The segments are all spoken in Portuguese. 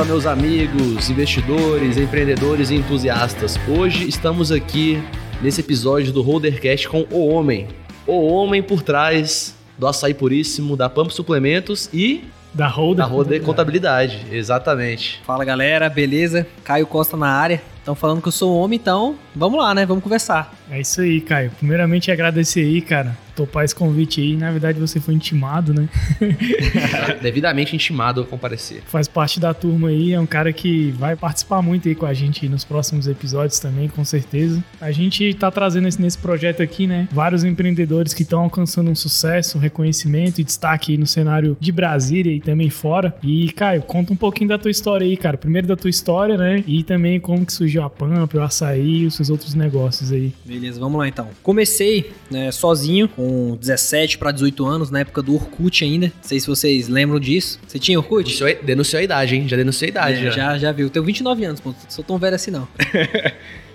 Fala, meus amigos, investidores, empreendedores e entusiastas. Hoje estamos aqui nesse episódio do Holdercast com o homem. O homem por trás do Açaí Puríssimo, da Pump Suplementos e da Holder, da Holder Contabilidade. Exatamente. Fala galera, beleza? Caio Costa na área. Estão falando que eu sou homem, então vamos lá, né? Vamos conversar. É isso aí, Caio. Primeiramente agradecer aí, cara, topar esse convite aí. Na verdade, você foi intimado, né? Devidamente intimado a comparecer. Faz parte da turma aí, é um cara que vai participar muito aí com a gente nos próximos episódios também, com certeza. A gente tá trazendo esse, nesse projeto aqui, né? Vários empreendedores que estão alcançando um sucesso, um reconhecimento e destaque aí no cenário de Brasília e também fora. E, Caio, conta um pouquinho da tua história aí, cara. Primeiro da tua história, né? E também como que surgiu a Pamp, o açaí os seus outros negócios aí. Beleza, vamos lá então. Comecei né, sozinho, com 17 para 18 anos, na época do Orkut ainda. Não sei se vocês lembram disso. Você tinha Orkut? Denunciou, denunciou a idade, hein? Já denunciou a idade. É, já. já, já viu. Eu tenho 29 anos, pô. Sou tão velho assim não.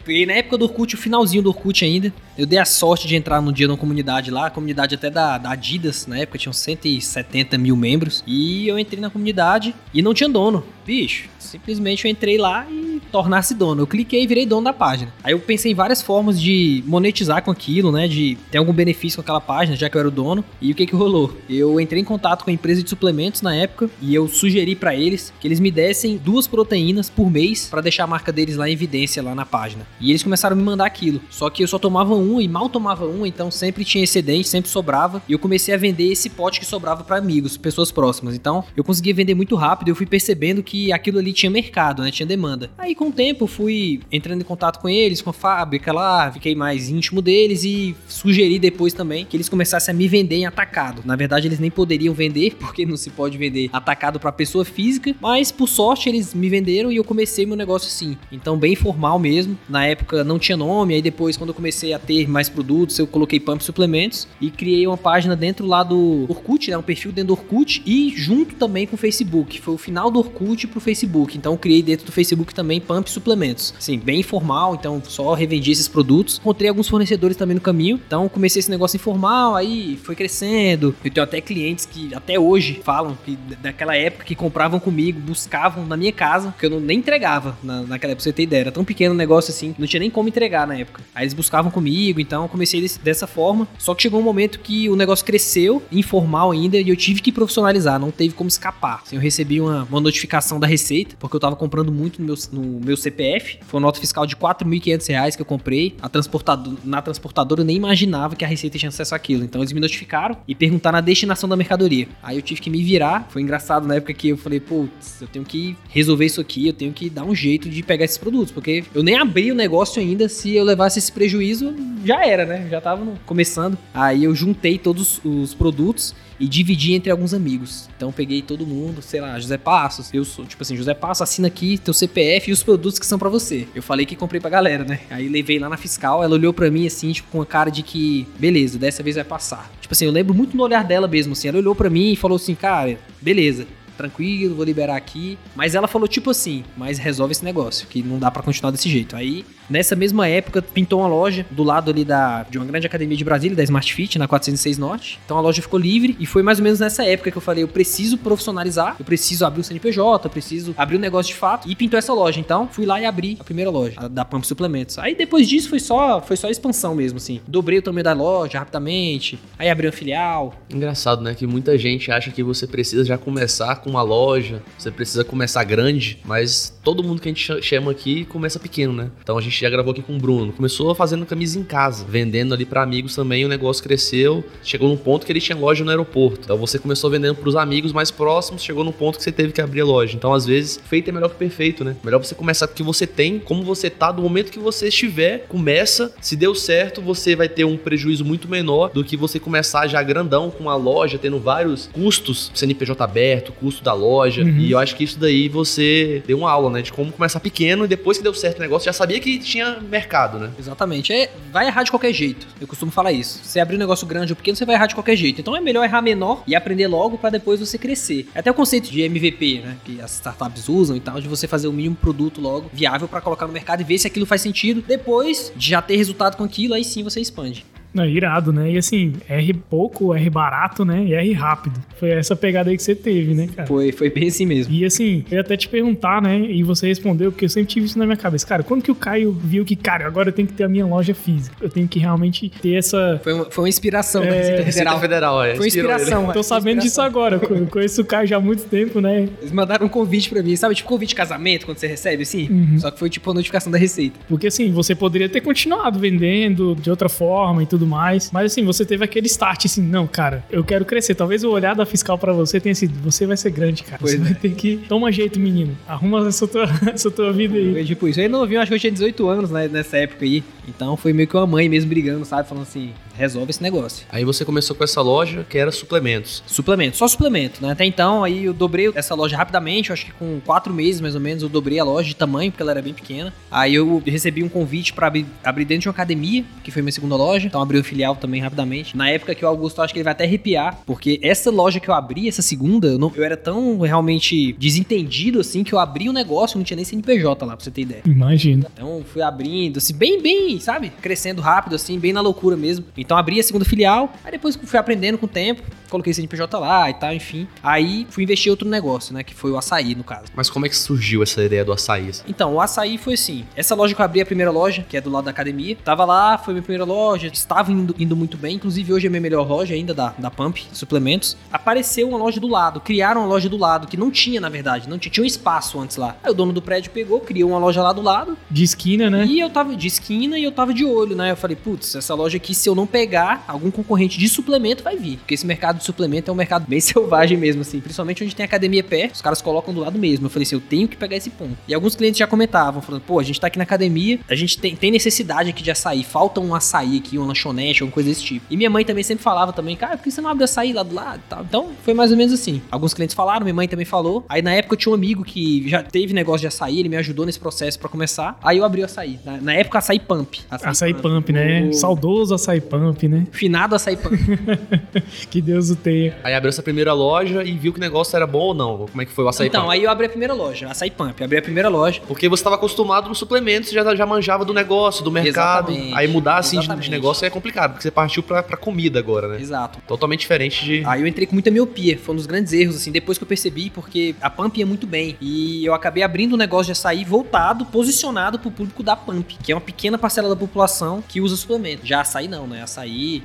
E na época do Orkut, o finalzinho do Orkut ainda, eu dei a sorte de entrar no dia na comunidade lá, a comunidade até da, da Adidas, na época tinham 170 mil membros, e eu entrei na comunidade e não tinha dono. Bicho, simplesmente eu entrei lá e tornar-se dono. Eu cliquei e virei dono da página. Aí eu pensei em várias formas de monetizar com aquilo, né? De ter algum benefício com aquela página, já que eu era o dono. E o que que rolou? Eu entrei em contato com a empresa de suplementos na época e eu sugeri para eles que eles me dessem duas proteínas por mês para deixar a marca deles lá em evidência lá na página. E eles começaram a me mandar aquilo. Só que eu só tomava um e mal tomava um, então sempre tinha excedente, sempre sobrava. E eu comecei a vender esse pote que sobrava para amigos, pessoas próximas. Então eu conseguia vender muito rápido. Eu fui percebendo que aquilo ali tinha mercado, né? Tinha demanda. Aí com o tempo fui entrando em contato com eles, com a fábrica lá, fiquei mais íntimo deles e sugeri depois também que eles começassem a me vender em atacado. Na verdade, eles nem poderiam vender, porque não se pode vender atacado para pessoa física, mas por sorte eles me venderam e eu comecei meu negócio assim. Então, bem formal mesmo. Na época não tinha nome, aí depois, quando eu comecei a ter mais produtos, eu coloquei Pump Suplementos e criei uma página dentro lá do Orkut, né? Um perfil dentro do Orkut e junto também com o Facebook. Foi o final do Orkut pro Facebook. Então, criei dentro do Facebook também Pump Suplementos. Assim, bem informal, então só revendi esses produtos. Encontrei alguns fornecedores também no caminho, então comecei esse negócio informal, aí foi crescendo. Eu tenho até clientes que até hoje falam que daquela época que compravam comigo, buscavam na minha casa, que eu não, nem entregava na, naquela época, pra você ter ideia. Era tão pequeno o negócio assim, não tinha nem como entregar na época. Aí eles buscavam comigo, então comecei desse, dessa forma. Só que chegou um momento que o negócio cresceu, informal ainda, e eu tive que profissionalizar, não teve como escapar. Assim, eu recebi uma, uma notificação da Receita, porque eu tava comprando muito no meu, no meu CPF. Foi uma nota fiscal de R$ 4.500 que eu comprei. A transportador, na transportadora eu nem imaginava que a Receita tinha acesso àquilo. Então eles me notificaram e perguntaram a destinação da mercadoria. Aí eu tive que me virar. Foi engraçado na época que eu falei, putz, eu tenho que resolver isso aqui, eu tenho que dar um jeito de pegar esses produtos, porque eu nem abri o negócio ainda, se eu levasse esse prejuízo, já era, né? Já tava começando. Aí eu juntei todos os produtos e dividi entre alguns amigos. Então peguei todo mundo, sei lá, José Passos, eu sou, tipo assim, José Passos, assina aqui teu CPF e os produtos que são para você. Eu falei que comprei pra galera, né? Aí levei lá na fiscal, ela olhou para mim assim, tipo, com a cara de que, beleza, dessa vez vai passar. Tipo assim, eu lembro muito no olhar dela mesmo, assim, ela olhou para mim e falou assim, cara, beleza, tranquilo, vou liberar aqui. Mas ela falou tipo assim, mas resolve esse negócio, que não dá para continuar desse jeito. Aí, nessa mesma época, pintou uma loja do lado ali da, de uma grande academia de Brasília, da Smart Fit, na 406 Norte. Então a loja ficou livre e foi mais ou menos nessa época que eu falei, eu preciso profissionalizar, eu preciso abrir o CNPJ, eu preciso abrir um negócio de fato. E pintou essa loja. Então, fui lá e abri a primeira loja, a da Pump Suplementos. Aí depois disso foi só, foi só expansão mesmo, assim. Dobrei o tamanho da loja rapidamente, aí abri uma filial. Engraçado, né? Que muita gente acha que você precisa já começar com uma loja, você precisa começar grande, mas todo mundo que a gente chama aqui começa pequeno, né? Então a gente já gravou aqui com o Bruno, começou fazendo camisa em casa, vendendo ali para amigos também, o negócio cresceu, chegou num ponto que ele tinha loja no aeroporto. Então você começou vendendo para os amigos mais próximos, chegou num ponto que você teve que abrir a loja. Então às vezes feito é melhor que perfeito, né? Melhor você começar com o que você tem, como você tá, do momento que você estiver, começa, se deu certo, você vai ter um prejuízo muito menor do que você começar já grandão com a loja, tendo vários custos, CNPJ aberto, custo da loja. Uhum. E eu acho que isso daí você deu uma aula, né? De como começar pequeno e depois que deu certo o negócio, já sabia que tinha mercado, né? Exatamente. É, vai errar de qualquer jeito. Eu costumo falar isso. Você abrir um negócio grande ou pequeno, você vai errar de qualquer jeito. Então é melhor errar menor e aprender logo para depois você crescer. É até o conceito de MVP, né? Que as startups usam e tal, de você fazer o mínimo produto logo viável para colocar no mercado e ver se aquilo faz sentido. Depois de já ter resultado com aquilo, aí sim você expande. Não, irado, né? E assim, R pouco, R barato, né? E R rápido. Foi essa pegada aí que você teve, né, cara? Foi, foi bem assim mesmo. E assim, eu ia até te perguntar, né? E você respondeu, porque eu sempre tive isso na minha cabeça. Cara, quando que o Caio viu que, cara, agora eu tenho que ter a minha loja física? Eu tenho que realmente ter essa. Foi uma, foi uma inspiração da É, Receita Receita Federal. Federal, é. Foi inspirou ele. inspiração. Tô é, sabendo disso inspiração. agora. Eu conheço o Caio já há muito tempo, né? Eles mandaram um convite pra mim, sabe? Tipo convite de casamento, quando você recebe, assim. Uhum. Só que foi tipo a notificação da Receita. Porque assim, você poderia ter continuado vendendo de outra forma e tudo mais. Mas assim, você teve aquele start assim, não, cara, eu quero crescer. Talvez o olhar da fiscal pra você tenha sido, você vai ser grande, cara. Pois você é. vai ter que. Toma jeito, menino. Arruma essa tua, essa tua vida aí. Foi tipo isso. Eu ainda novinho, acho que eu tinha 18 anos né, nessa época aí. Então foi meio que uma mãe mesmo brigando, sabe? Falando assim, resolve esse negócio. Aí você começou com essa loja que era suplementos. Suplemento, só suplemento, né? Até então, aí eu dobrei essa loja rapidamente, eu acho que com quatro meses mais ou menos, eu dobrei a loja de tamanho, porque ela era bem pequena. Aí eu recebi um convite pra abrir, abrir dentro de uma academia, que foi minha segunda loja, então abri o filial também rapidamente. Na época que o Augusto, eu acho que ele vai até arrepiar, porque essa loja que eu abri, essa segunda, eu, não- eu era tão realmente desentendido assim, que eu abri o negócio, não tinha nem CNPJ lá, pra você ter ideia. Imagina. Então fui abrindo, assim, bem, bem, sabe? Crescendo rápido, assim, bem na loucura mesmo. Então abri a segunda filial, aí depois fui aprendendo com o tempo, coloquei CNPJ lá e tal, enfim. Aí fui investir em outro negócio, né? Que foi o açaí, no caso. Mas como é que surgiu essa ideia do açaí? assim? Então, o açaí foi assim. Essa loja que eu abri, a primeira loja, que é do lado da academia. Tava lá, foi minha primeira loja, estava indo, indo muito bem. Inclusive, hoje é a minha melhor loja ainda da, da Pump, suplementos. Apareceu uma loja do lado, criaram uma loja do lado, que não tinha, na verdade, não tinha, tinha um espaço antes lá. Aí o dono do prédio pegou, criou uma loja lá do lado, De esquina, né? e eu tava de esquina e eu tava de olho, né? Eu falei, putz, essa loja aqui, se eu não pegar, algum concorrente de suplemento vai vir. Porque esse mercado de suplemento é um mercado bem selvagem mesmo, assim. Principalmente onde tem academia perto, os caras colocam do lado mesmo. Eu falei assim, eu tenho que pegar esse ponto. E alguns clientes já comentavam, falando, pô, a gente tá aqui na academia, a gente tem, tem necessidade aqui de açaí, falta um açaí aqui, uma lanchonete, alguma coisa desse tipo. E minha mãe também sempre falava também, cara, por que você não abre açaí lá do lado e tal? Então, foi mais ou menos assim. Alguns clientes falaram, minha mãe também falou. Aí na época eu tinha um amigo que já teve negócio de açaí, ele me ajudou nesse processo pra começar. Aí eu abri o açaí. Na, na época, açaí pump. Açaí Pump, né? O Saudoso Açaí Pump, né? Finado açaí pump. Que Deus o tenha. Aí abriu essa primeira loja e viu que o negócio era bom ou não? Como é que foi o açaí? então, Pump? aí eu abri a primeira loja, açaí pump. Abri a primeira loja. Porque você estava acostumado nos suplementos, você já, já manjava do negócio, do mercado. Exatamente. Aí mudar assim de- negócio é complicado, porque você partiu pra, pra comida agora, né? Exato. Totalmente diferente de. Aí eu entrei com muita miopia, foi um dos grandes erros, assim, depois que eu percebi, porque a Pump ia muito bem. E eu acabei abrindo um negócio de açaí voltado, posicionado pro público da Pump, que é uma pequena parcela da população que usa suplemento. Já açaí não, né? Açaí,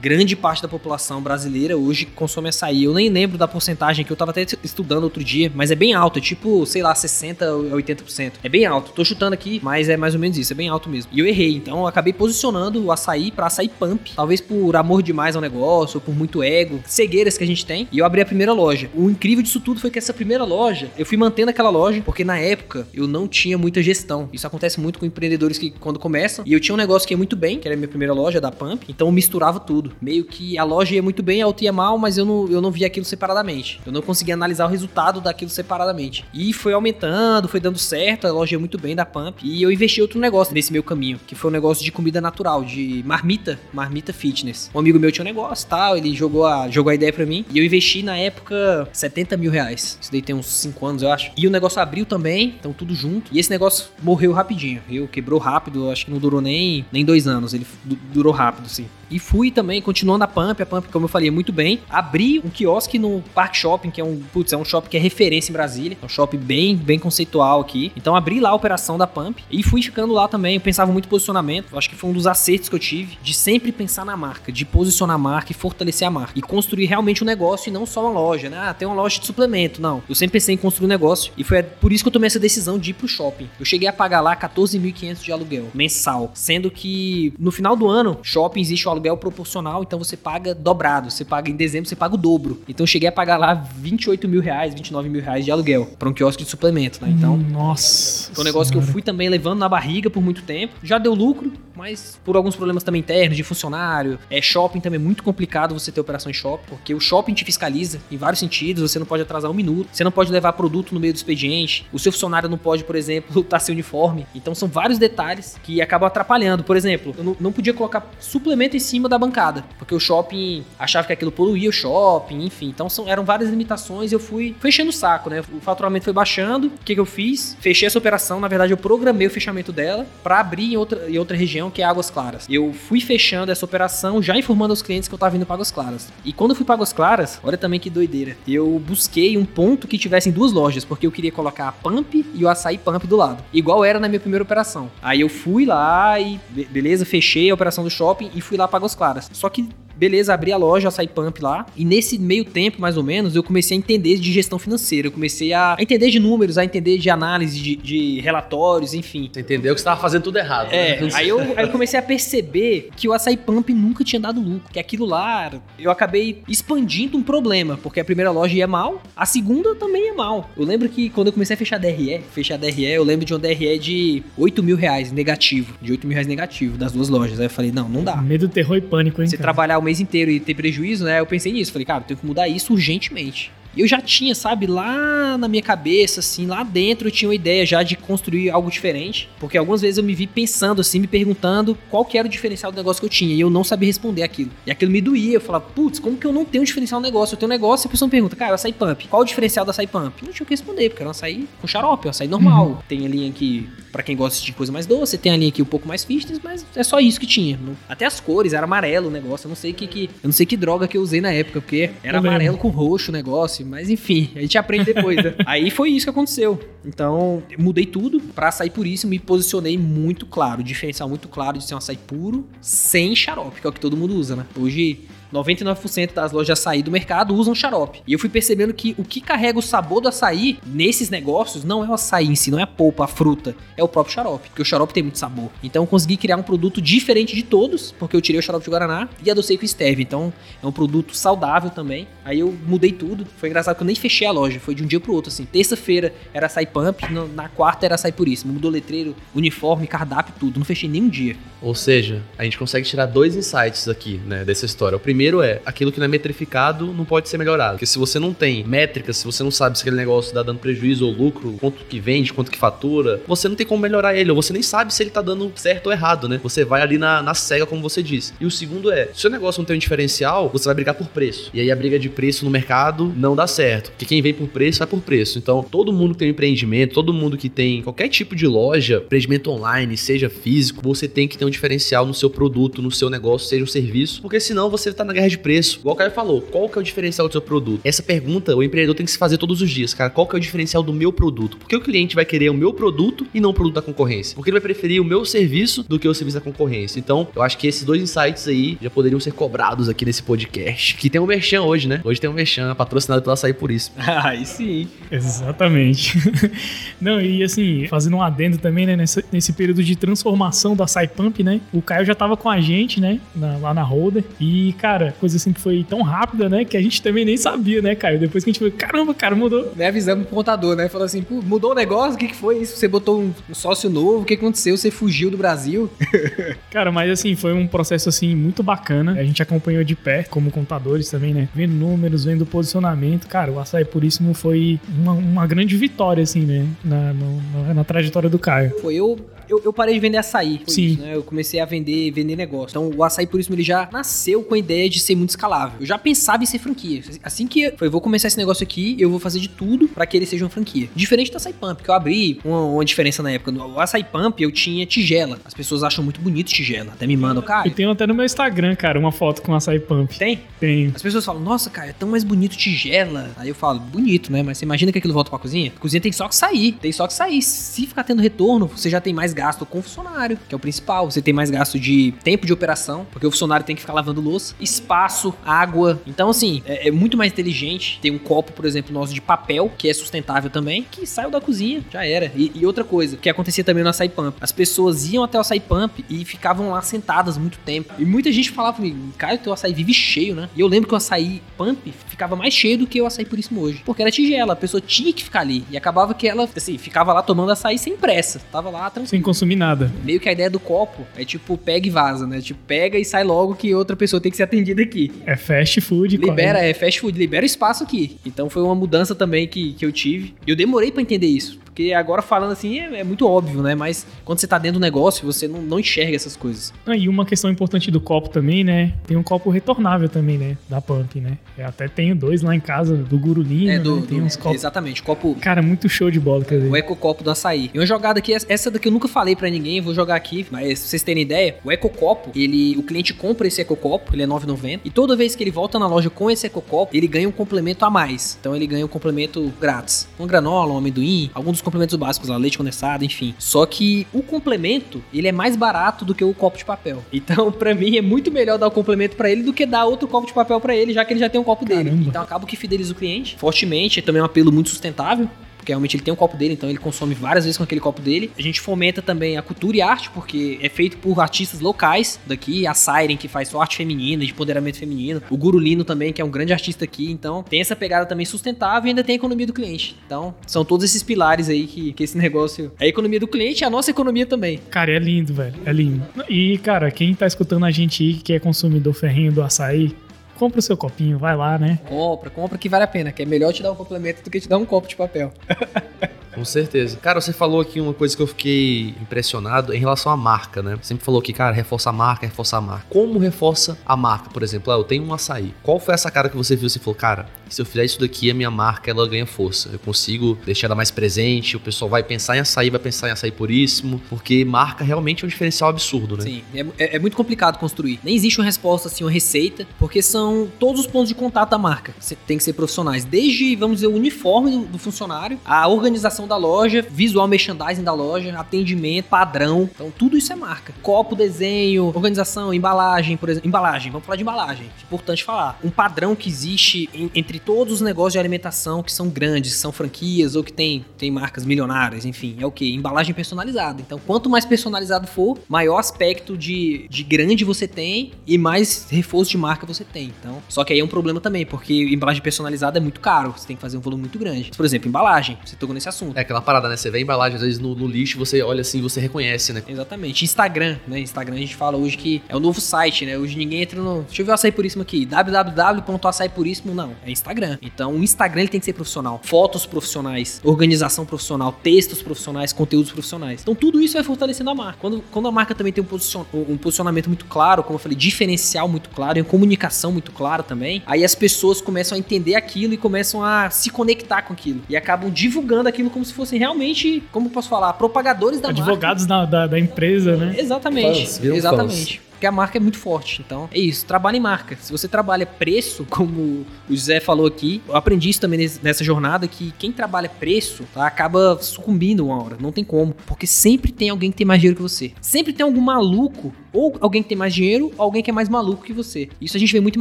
grande parte da população brasileira hoje consome açaí. Eu nem lembro da porcentagem que eu tava até estudando outro dia, mas é bem alto, é tipo, sei lá, 60 a 80%. É bem alto. Tô chutando aqui, mas é mais ou menos isso, é bem alto mesmo. E eu errei, então eu acabei posicionando o açaí pra açaí Pump, talvez por amor demais ao negócio, ou por muito ego, cegueiras que a gente tem. E eu abri a primeira loja. O incrível disso tudo foi que essa primeira loja, eu fui mantendo aquela loja, porque na época eu não tinha muita gestão. Isso acontece muito com empreendedores que quando começam. E eu tinha um negócio que ia muito bem, que era a minha primeira loja da Pump, então eu misturava tudo. Meio que a loja ia muito bem, a outra ia mal, mas eu não, eu não via aquilo separadamente. Eu não conseguia analisar o resultado daquilo separadamente. E foi aumentando, foi dando certo, a loja ia muito bem da Pump. E eu investi outro negócio nesse meu caminho, que foi um negócio de comida natural, de marmita, marmita fitness. Um amigo meu tinha um negócio tal, ele jogou a, jogou a ideia pra mim. E eu investi na época 70 mil reais. Isso daí tem uns 5 anos, eu acho. E o negócio abriu também, então tudo junto. E esse negócio morreu rapidinho. Eu quebrou rápido, acho que não durou nem, nem dois anos. Ele du- durou rápido, sim. E fui também, continuando a Pump, a Pump, como eu falei, muito bem. Abri um quiosque no Park Shopping, que é um, putz, é um shopping que é referência em Brasília. É um shopping bem, bem conceitual aqui. Então abri lá a operação da Pump e fui ficando lá também. Eu pensava muito posicionamento. Acho que foi um dos acertos que eu tive de sempre pensar na marca, de posicionar a marca e fortalecer a marca. E construir realmente um negócio e não só uma loja, né? Ah, tem uma loja de suplemento. Não. Eu sempre pensei em construir um negócio. E foi por isso que eu tomei essa decisão de ir pro shopping. Eu cheguei a pagar lá 14.500 de aluguel mensal. Sendo que no final do ano, shopping existe o aluguel proporcional, então você paga dobrado. Você paga em dezembro, você paga o dobro. Então eu cheguei a pagar lá 28 mil reais, 29 mil reais de aluguel para um quiosque de suplemento, né? Então. Nossa. Foi um negócio que eu Senhora. fui também levando na barriga por muito tempo. Já deu lucro, mas por alguns problemas também internos, de funcionário. É shopping também é muito complicado você ter operação em shopping, porque o shopping te fiscaliza em vários sentidos. Você não pode atrasar um minuto, você não pode levar produto no meio do expediente. O seu funcionário não pode, por exemplo, estar sem uniforme. Então são vários detalhes que acabam atrapalhando. Por exemplo, eu não, não podia colocar suplemento em cima da bancada, porque o shopping achava que aquilo poluía o shopping, enfim. Então são, eram várias limitações. Eu fui fechando o saco, né? O faturamento foi baixando. O que, que eu fiz? Fechei essa operação. Na verdade, eu programei o fechamento dela para abrir em outra, em outra região que é Águas Claras. Eu fui fechando essa operação, já informando aos clientes que eu tava vindo para Águas Claras. E quando eu fui para Águas Claras, olha também que doideira. Eu busquei um ponto que tivessem duas lojas, porque eu queria colocar a Pump e o Açaí Pump do lado. Igual era na minha primeira operação. Aí eu fui lá e beleza, fechei a operação do shopping e fui lá para Águas Claras. Só que beleza, abri a loja, açaí pump lá. E nesse meio tempo, mais ou menos, eu comecei a entender de gestão financeira. Eu comecei a entender de números, a entender de análise de, de relatórios, enfim. Você entendeu que você tava fazendo tudo errado. É, né? aí, eu, aí eu comecei a perceber que o açaí pump nunca tinha dado lucro. Que aquilo lá, eu acabei expandindo um problema, porque a primeira loja ia mal, a segunda também ia mal. Eu lembro que quando eu comecei a fechar DRE, fechar DRE, eu lembro de um DRE de 8 mil reais negativo. De 8 mil reais negativo das duas lojas. Aí eu falei, não, não dá. Medo, terror e pânico, hein? Você cara? trabalhar o mês inteiro e ter prejuízo, né? Eu pensei nisso. Falei, cara, eu tenho que mudar isso urgentemente. E eu já tinha, sabe, lá na minha cabeça, assim, lá dentro eu tinha uma ideia já de construir algo diferente. Porque algumas vezes eu me vi pensando, assim, me perguntando qual que era o diferencial do negócio que eu tinha. E eu não sabia responder aquilo. E aquilo me doía. Eu falava, putz, como que eu não tenho um diferencial no negócio? Eu tenho um negócio e a pessoa me pergunta, cara, açaí pump. Qual o diferencial do açaí pump? Não tinha o que responder, porque era um açaí com xarope, um açaí normal. Uhum. Tem a linha aqui, para quem gosta de coisa mais doce, tem a linha aqui um pouco mais fitness, mas é só isso que tinha. Até as cores, era amarelo o negócio. Eu não sei que, que eu não sei que droga que eu usei na época, porque era amarelo com roxo o negócio, mas enfim. A gente aprende depois, né? Aí foi isso que aconteceu. Então, mudei tudo pra açaí puríssimo e me posicionei muito claro, diferencial muito claro de ser um açaí puro, sem xarope, que é o que todo mundo usa, né? Hoje 99% das lojas de açaí do mercado usam xarope. E eu fui percebendo que o que carrega o sabor do açaí nesses negócios não é o açaí em si, não é a polpa, a fruta, é o próprio xarope, porque o xarope tem muito sabor. Então eu consegui criar um produto diferente de todos, porque eu tirei o xarope de Guaraná e adocei com stevia. Então é um produto saudável também. Aí eu mudei tudo. Foi engraçado que eu nem fechei a loja, foi de um dia pro outro assim. Terça-feira era açaí pump, na quarta era açaí puríssimo. Mudou letreiro, uniforme, cardápio, tudo. Não fechei nem um dia. Ou seja, a gente consegue tirar dois insights aqui, né, dessa história. O primeiro é, aquilo que não é metrificado não pode ser melhorado. Porque se você não tem métricas, se você não sabe se aquele negócio tá dando prejuízo ou lucro, quanto que vende, quanto que fatura, você não tem como melhorar ele, ou você nem sabe se ele tá dando certo ou errado, né? Você vai ali na, na cega, como você disse. E o segundo é, se o negócio não tem um diferencial, você vai brigar por preço. E aí a briga de preço no mercado não dá certo. Porque quem vem por preço vai por preço. Então, todo mundo que tem um empreendimento, todo mundo que tem qualquer tipo de loja, empreendimento online, seja físico, você tem que ter um diferencial no seu produto, no seu negócio, seja um serviço, porque senão você tá na guerra de preço. Igual o Caio falou, qual que é o diferencial do seu produto? Essa pergunta o empreendedor tem que se fazer todos os dias, cara. Qual que é o diferencial do meu produto? Por que o cliente vai querer o meu produto e não o produto da concorrência? Porque ele vai preferir o meu serviço do que o serviço da concorrência. Então, eu acho que esses dois insights aí já poderiam ser cobrados aqui nesse podcast. Que tem um merchan hoje, né? Hoje tem um merchan patrocinado pela Açaí por isso. Aí sim. Exatamente. não, e assim, fazendo um adendo também, né? Nesse, nesse período de transformação da Açaí Pump, né? O Caio já tava com a gente, né? Na, lá na Holder. E, cara, coisa assim que foi tão rápida, né? Que a gente também nem sabia, né, Caio? Depois que a gente foi, caramba, cara, mudou. Né, avisamos pro contador, né? Falou assim, mudou o negócio? O que, que foi isso? Você botou um, um sócio novo? O que aconteceu? Você fugiu do Brasil? cara, mas assim, foi um processo assim muito bacana. A gente acompanhou de perto, como contadores também, né? Vendo números, vendo posicionamento. Cara, o Açaí Puríssimo foi uma, uma grande vitória, assim, né? Na, na, na trajetória do Caio. Foi eu eu, eu, parei de vender açaí. Sim. Isso, né? Eu comecei a vender, vender negócio. Então, o açaí, por isso, ele já nasceu com a ideia de ser muito escalável. Eu já pensava em ser franquia. Assim que eu vou começar esse negócio aqui, eu vou fazer de tudo para que ele seja uma franquia. Diferente do açaí pump, que eu abri uma, uma diferença na época. No açaí pump, eu tinha tigela. As pessoas acham muito bonito tigela. Até me mandam, cara. E tem até no meu Instagram, cara, uma foto com açaí pump. Tem? Tem. As pessoas falam, nossa, cara, é tão mais bonito tigela. Aí eu falo, bonito, né? Mas você imagina que aquilo volta pra cozinha? A cozinha tem só que sair. Tem só que sair. Se ficar tendo retorno, você já tem mais gasto com funcionário funcionário, que é o principal. Você tem mais gasto de tempo de operação, porque o funcionário tem que ficar lavando louça, espaço, água. Então, assim, é, é muito mais inteligente. Tem um copo, por exemplo, nosso de papel, que é sustentável também, que saiu da cozinha, já era. E, e outra coisa, que acontecia também no açaí pump. As pessoas iam até o açaí pump e ficavam lá sentadas muito tempo. E muita gente falava comigo, cara, o teu açaí vive cheio, né? E eu lembro que o açaí pump ficava mais cheio do que o açaí puríssimo hoje. Porque era tigela, a pessoa tinha que ficar ali. E acabava que ela, assim, ficava lá tomando açaí sem pressa. Tava lá tranquilo. Sem consumir nada meio que a ideia do copo é tipo, pega e vaza, né? Tipo, pega e sai logo que outra pessoa tem que ser atendida aqui. É fast food, Libera, corre. é fast food, libera espaço aqui. Então foi uma mudança também que, que eu tive. Eu demorei para entender isso. Porque agora falando assim é, é muito óbvio, né? Mas quando você tá dentro do negócio, você não, não enxerga essas coisas. Ah, e uma questão importante do copo também, né? Tem um copo retornável também, né? Da Pump, né? Eu até tenho dois lá em casa, do Gurulino, É, do, né? Tem uns copos. Exatamente, copo. Cara, muito show de bola, quer dizer. O ecocopo do açaí. E uma jogada aqui, essa daqui eu nunca falei pra ninguém, vou jogar aqui, mas pra vocês terem ideia, o ecocopo, ele, o cliente compra esse ecocopo, ele é 9,90, e toda vez que ele volta na loja com esse ecocopo, ele ganha um complemento a mais. Então ele ganha um complemento grátis. Uma granola, um amendoim, alguns dos complementos básicos lá, leite condensado, enfim. Só que o complemento, ele é mais barato do que o copo de papel. Então, pra mim, é muito melhor dar o complemento pra ele do que dar outro copo de papel pra ele, já que ele já tem um copo dele. Caramba. Então acaba que fideliza o cliente fortemente, é também um apelo muito sustentável. Porque realmente ele tem um copo dele, então ele consome várias vezes com aquele copo dele. A gente fomenta também a cultura e arte, porque é feito por artistas locais daqui. A Siren, que faz só arte feminina, de empoderamento feminino. O Gurulino também, que é um grande artista aqui. Então tem essa pegada também sustentável e ainda tem a economia do cliente. Então são todos esses pilares aí que, que esse negócio. É a economia do cliente e a nossa economia também. Cara, é lindo, velho. É lindo. E, cara, quem tá escutando a gente aí, que é consumidor ferrinho do açaí, compra o seu copinho, vai lá, né? Compra, compra que vale a pena, que é melhor te dar um complemento do que te dar um copo de papel. Com certeza. Cara, você falou aqui uma coisa que eu fiquei impressionado em relação à marca, né? Sempre falou que, cara, reforça a marca, reforça a marca. Como reforça a marca? Por exemplo, ah, eu tenho um açaí. Qual foi essa cara que você viu e falou, cara, se eu fizer isso daqui, a minha marca ela ganha força. Eu consigo deixar ela mais presente, o pessoal vai pensar em açaí, vai pensar em açaí puríssimo, porque marca realmente é um diferencial absurdo, né? Sim, é, é- é muito complicado construir. Nem existe uma resposta assim, uma receita, porque são todos os pontos de contato da marca. Você tem que ser profissionais. Desde, vamos dizer, o uniforme do, do funcionário, a organização da loja, visual merchandising da loja, atendimento, padrão. Então, tudo isso é marca. Copo, desenho, organização, embalagem, por exemplo. Embalagem, vamos falar de embalagem. Importante falar. Um padrão que existe em- entre todos os negócios de alimentação que são grandes, que são franquias ou que tem, tem marcas milionárias, enfim, é o que? Embalagem personalizada. Então, quanto mais personalizado for, maior aspecto de, de grande você tem e mais reforço de marca você tem. Então, só que aí é um problema também, porque embalagem personalizada é muito caro, você tem que fazer um volume muito grande. Por exemplo, embalagem, você tocou nesse assunto. É aquela parada, né? Você vê a embalagem, às vezes no, no lixo, você olha assim, você reconhece, né? Exatamente. Instagram, né? Instagram a gente fala hoje que é o novo site, né? Hoje ninguém entra no. Deixa eu ver o açaí puríssimo aqui. www.açaipuríssimo, não. É Instagram. Então o Instagram ele tem que ser profissional. Fotos profissionais, organização profissional, textos profissionais, conteúdos profissionais. Então tudo isso vai fortalecendo a marca. Quando, quando a marca também tem um, posicion- um posicionamento muito claro, como eu falei, diferencial muito claro, e uma comunicação muito clara também, aí as pessoas começam a entender aquilo e começam a se conectar com aquilo. E acabam divulgando aquilo como se fossem realmente, como eu posso falar, propagadores da marca. Advogados da, da, empresa, né? Exatamente. Exatamente. Porque a marca é muito forte. Então, é isso. Trabalha em marca. Se você trabalha preço, como o José falou aqui, eu aprendi isso também nessa jornada, que quem trabalha preço tá, acaba sucumbindo uma hora. Não tem como. Porque sempre tem alguém que tem mais dinheiro que você. Sempre tem algum maluco, ou alguém que tem mais dinheiro, ou alguém que é mais maluco que você. Isso a gente vê muito em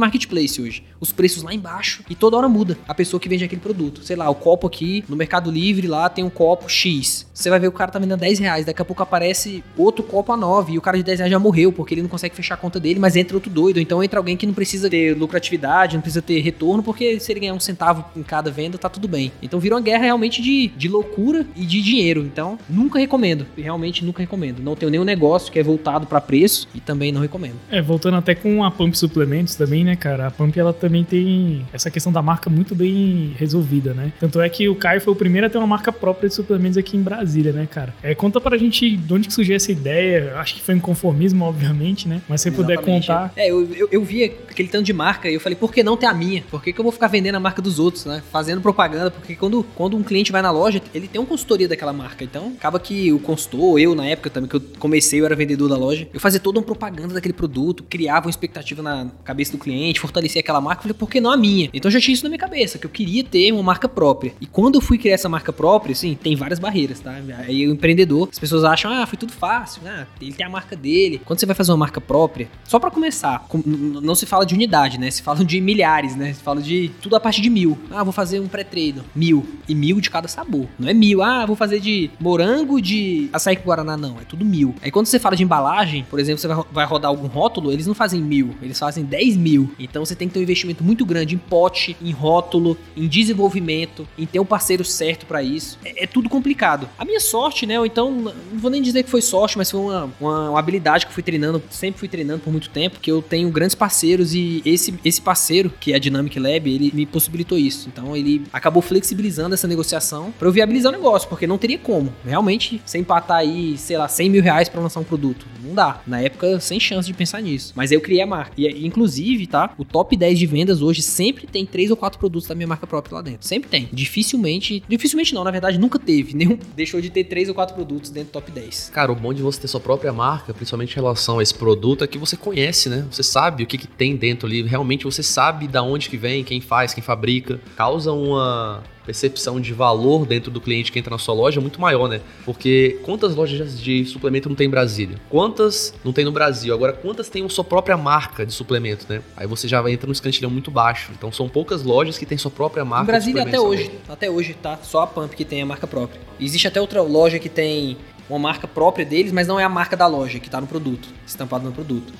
marketplace hoje. Os preços lá embaixo e toda hora muda a pessoa que vende aquele produto. Sei lá, o copo aqui, no Mercado Livre, lá tem um copo X. Você vai ver o cara tá vendendo 10 reais, daqui a pouco aparece outro copo a 9 e o cara de 10 reais já morreu, porque ele não consegue fechar a conta dele, mas entra outro doido. Então entra alguém que não precisa ter lucratividade, não precisa ter retorno, porque se ele ganhar um centavo em cada venda, tá tudo bem. Então virou uma guerra realmente de, de loucura e de dinheiro. Então nunca recomendo. Realmente nunca recomendo. Não tenho nenhum negócio que é voltado pra preço e também não recomendo. É, voltando até com a Pump Suplementos também, né, cara? A Pump, ela também tem essa questão da marca muito bem resolvida, né? Tanto é que o Caio foi o primeiro a ter uma marca própria de suplementos aqui em Brasília, né, cara? É, conta pra gente de onde que surgiu essa ideia. Acho que foi em conformismo, obviamente, né? Mas se você puder contar. É, eu, eu, eu vi aquele tanto de marca e eu falei, por que não ter a minha? Por que, que eu vou ficar vendendo a marca dos outros, né? Fazendo propaganda, porque quando, quando um cliente vai na loja, ele tem uma consultoria daquela marca. Então, acaba que o consultor, eu na época também, que eu comecei, eu era vendedor da loja, eu fazia toda uma propaganda daquele produto, criava uma expectativa na cabeça do cliente, fortalecia aquela marca, eu falei, por que não a minha? Então eu já tinha isso na minha cabeça, que eu queria ter uma marca própria. E quando eu fui criar essa marca própria, assim, tem várias barreiras, tá? Aí o empreendedor, as pessoas acham, ah, foi tudo fácil, né? Ele tem a marca dele. Quando você vai fazer uma marca própria, só pra começar, não se fala de unidade, né? Se fala de milhares, né? Se fala de tudo a partir de mil. Ah, vou fazer um pré-treino. Mil. E mil de cada sabor. Não é mil. Ah, vou fazer de morango, de açaí com guaraná. Não, é tudo mil. Aí quando você fala de embalagem, por exemplo, você vai rodar algum rótulo, eles não fazem mil, eles fazem 10 mil. Então você tem que ter um investimento muito grande em pote, em rótulo, em desenvolvimento, em ter um parceiro certo para isso. É, é, tudo complicado. A minha sorte, né? Ou então, não vou nem dizer que foi sorte, mas foi uma, uma, uma habilidade que eu fui treinando, sempre fui treinando por muito tempo, que eu tenho grandes parceiros e esse, esse parceiro, que é a Dynamic Lab, ele me possibilitou isso. Então ele acabou flexibilizando essa negociação para eu viabilizar o negócio, porque não teria como. Realmente, sem empatar aí, sei lá, 100 mil reais pra lançar um produto. Não dá. Na época, sem chance de pensar nisso. Mas eu criei a marca. E, inclusive, tá? O top 10 de vendas hoje sempre tem três ou quatro produtos da minha marca própria lá dentro. Sempre tem. Dificilmente. Dificilmente não, na verdade, nunca teve. Nenhum deixou de ter três ou quatro produtos dentro do top 10. Cara, o bom de você ter sua própria marca, principalmente em relação a esse produto, é que você conhece, né? Você sabe o que, que tem dentro ali. Realmente você sabe da onde que vem, quem faz, quem fabrica. Causa uma percepção de valor dentro do cliente que entra na sua loja é muito maior, né? Porque quantas lojas de suplemento não tem em Brasília? Quantas não tem no Brasil? Agora, quantas tem a sua própria marca de suplemento, né? Aí você já entra num escantilhão muito baixo. Então são poucas lojas que têm sua própria marca. Em Brasília até hoje, até hoje tá só a Pump que tem a marca própria. Existe até outra loja que tem uma marca própria deles, mas não é a marca da loja que está no produto, estampado no produto.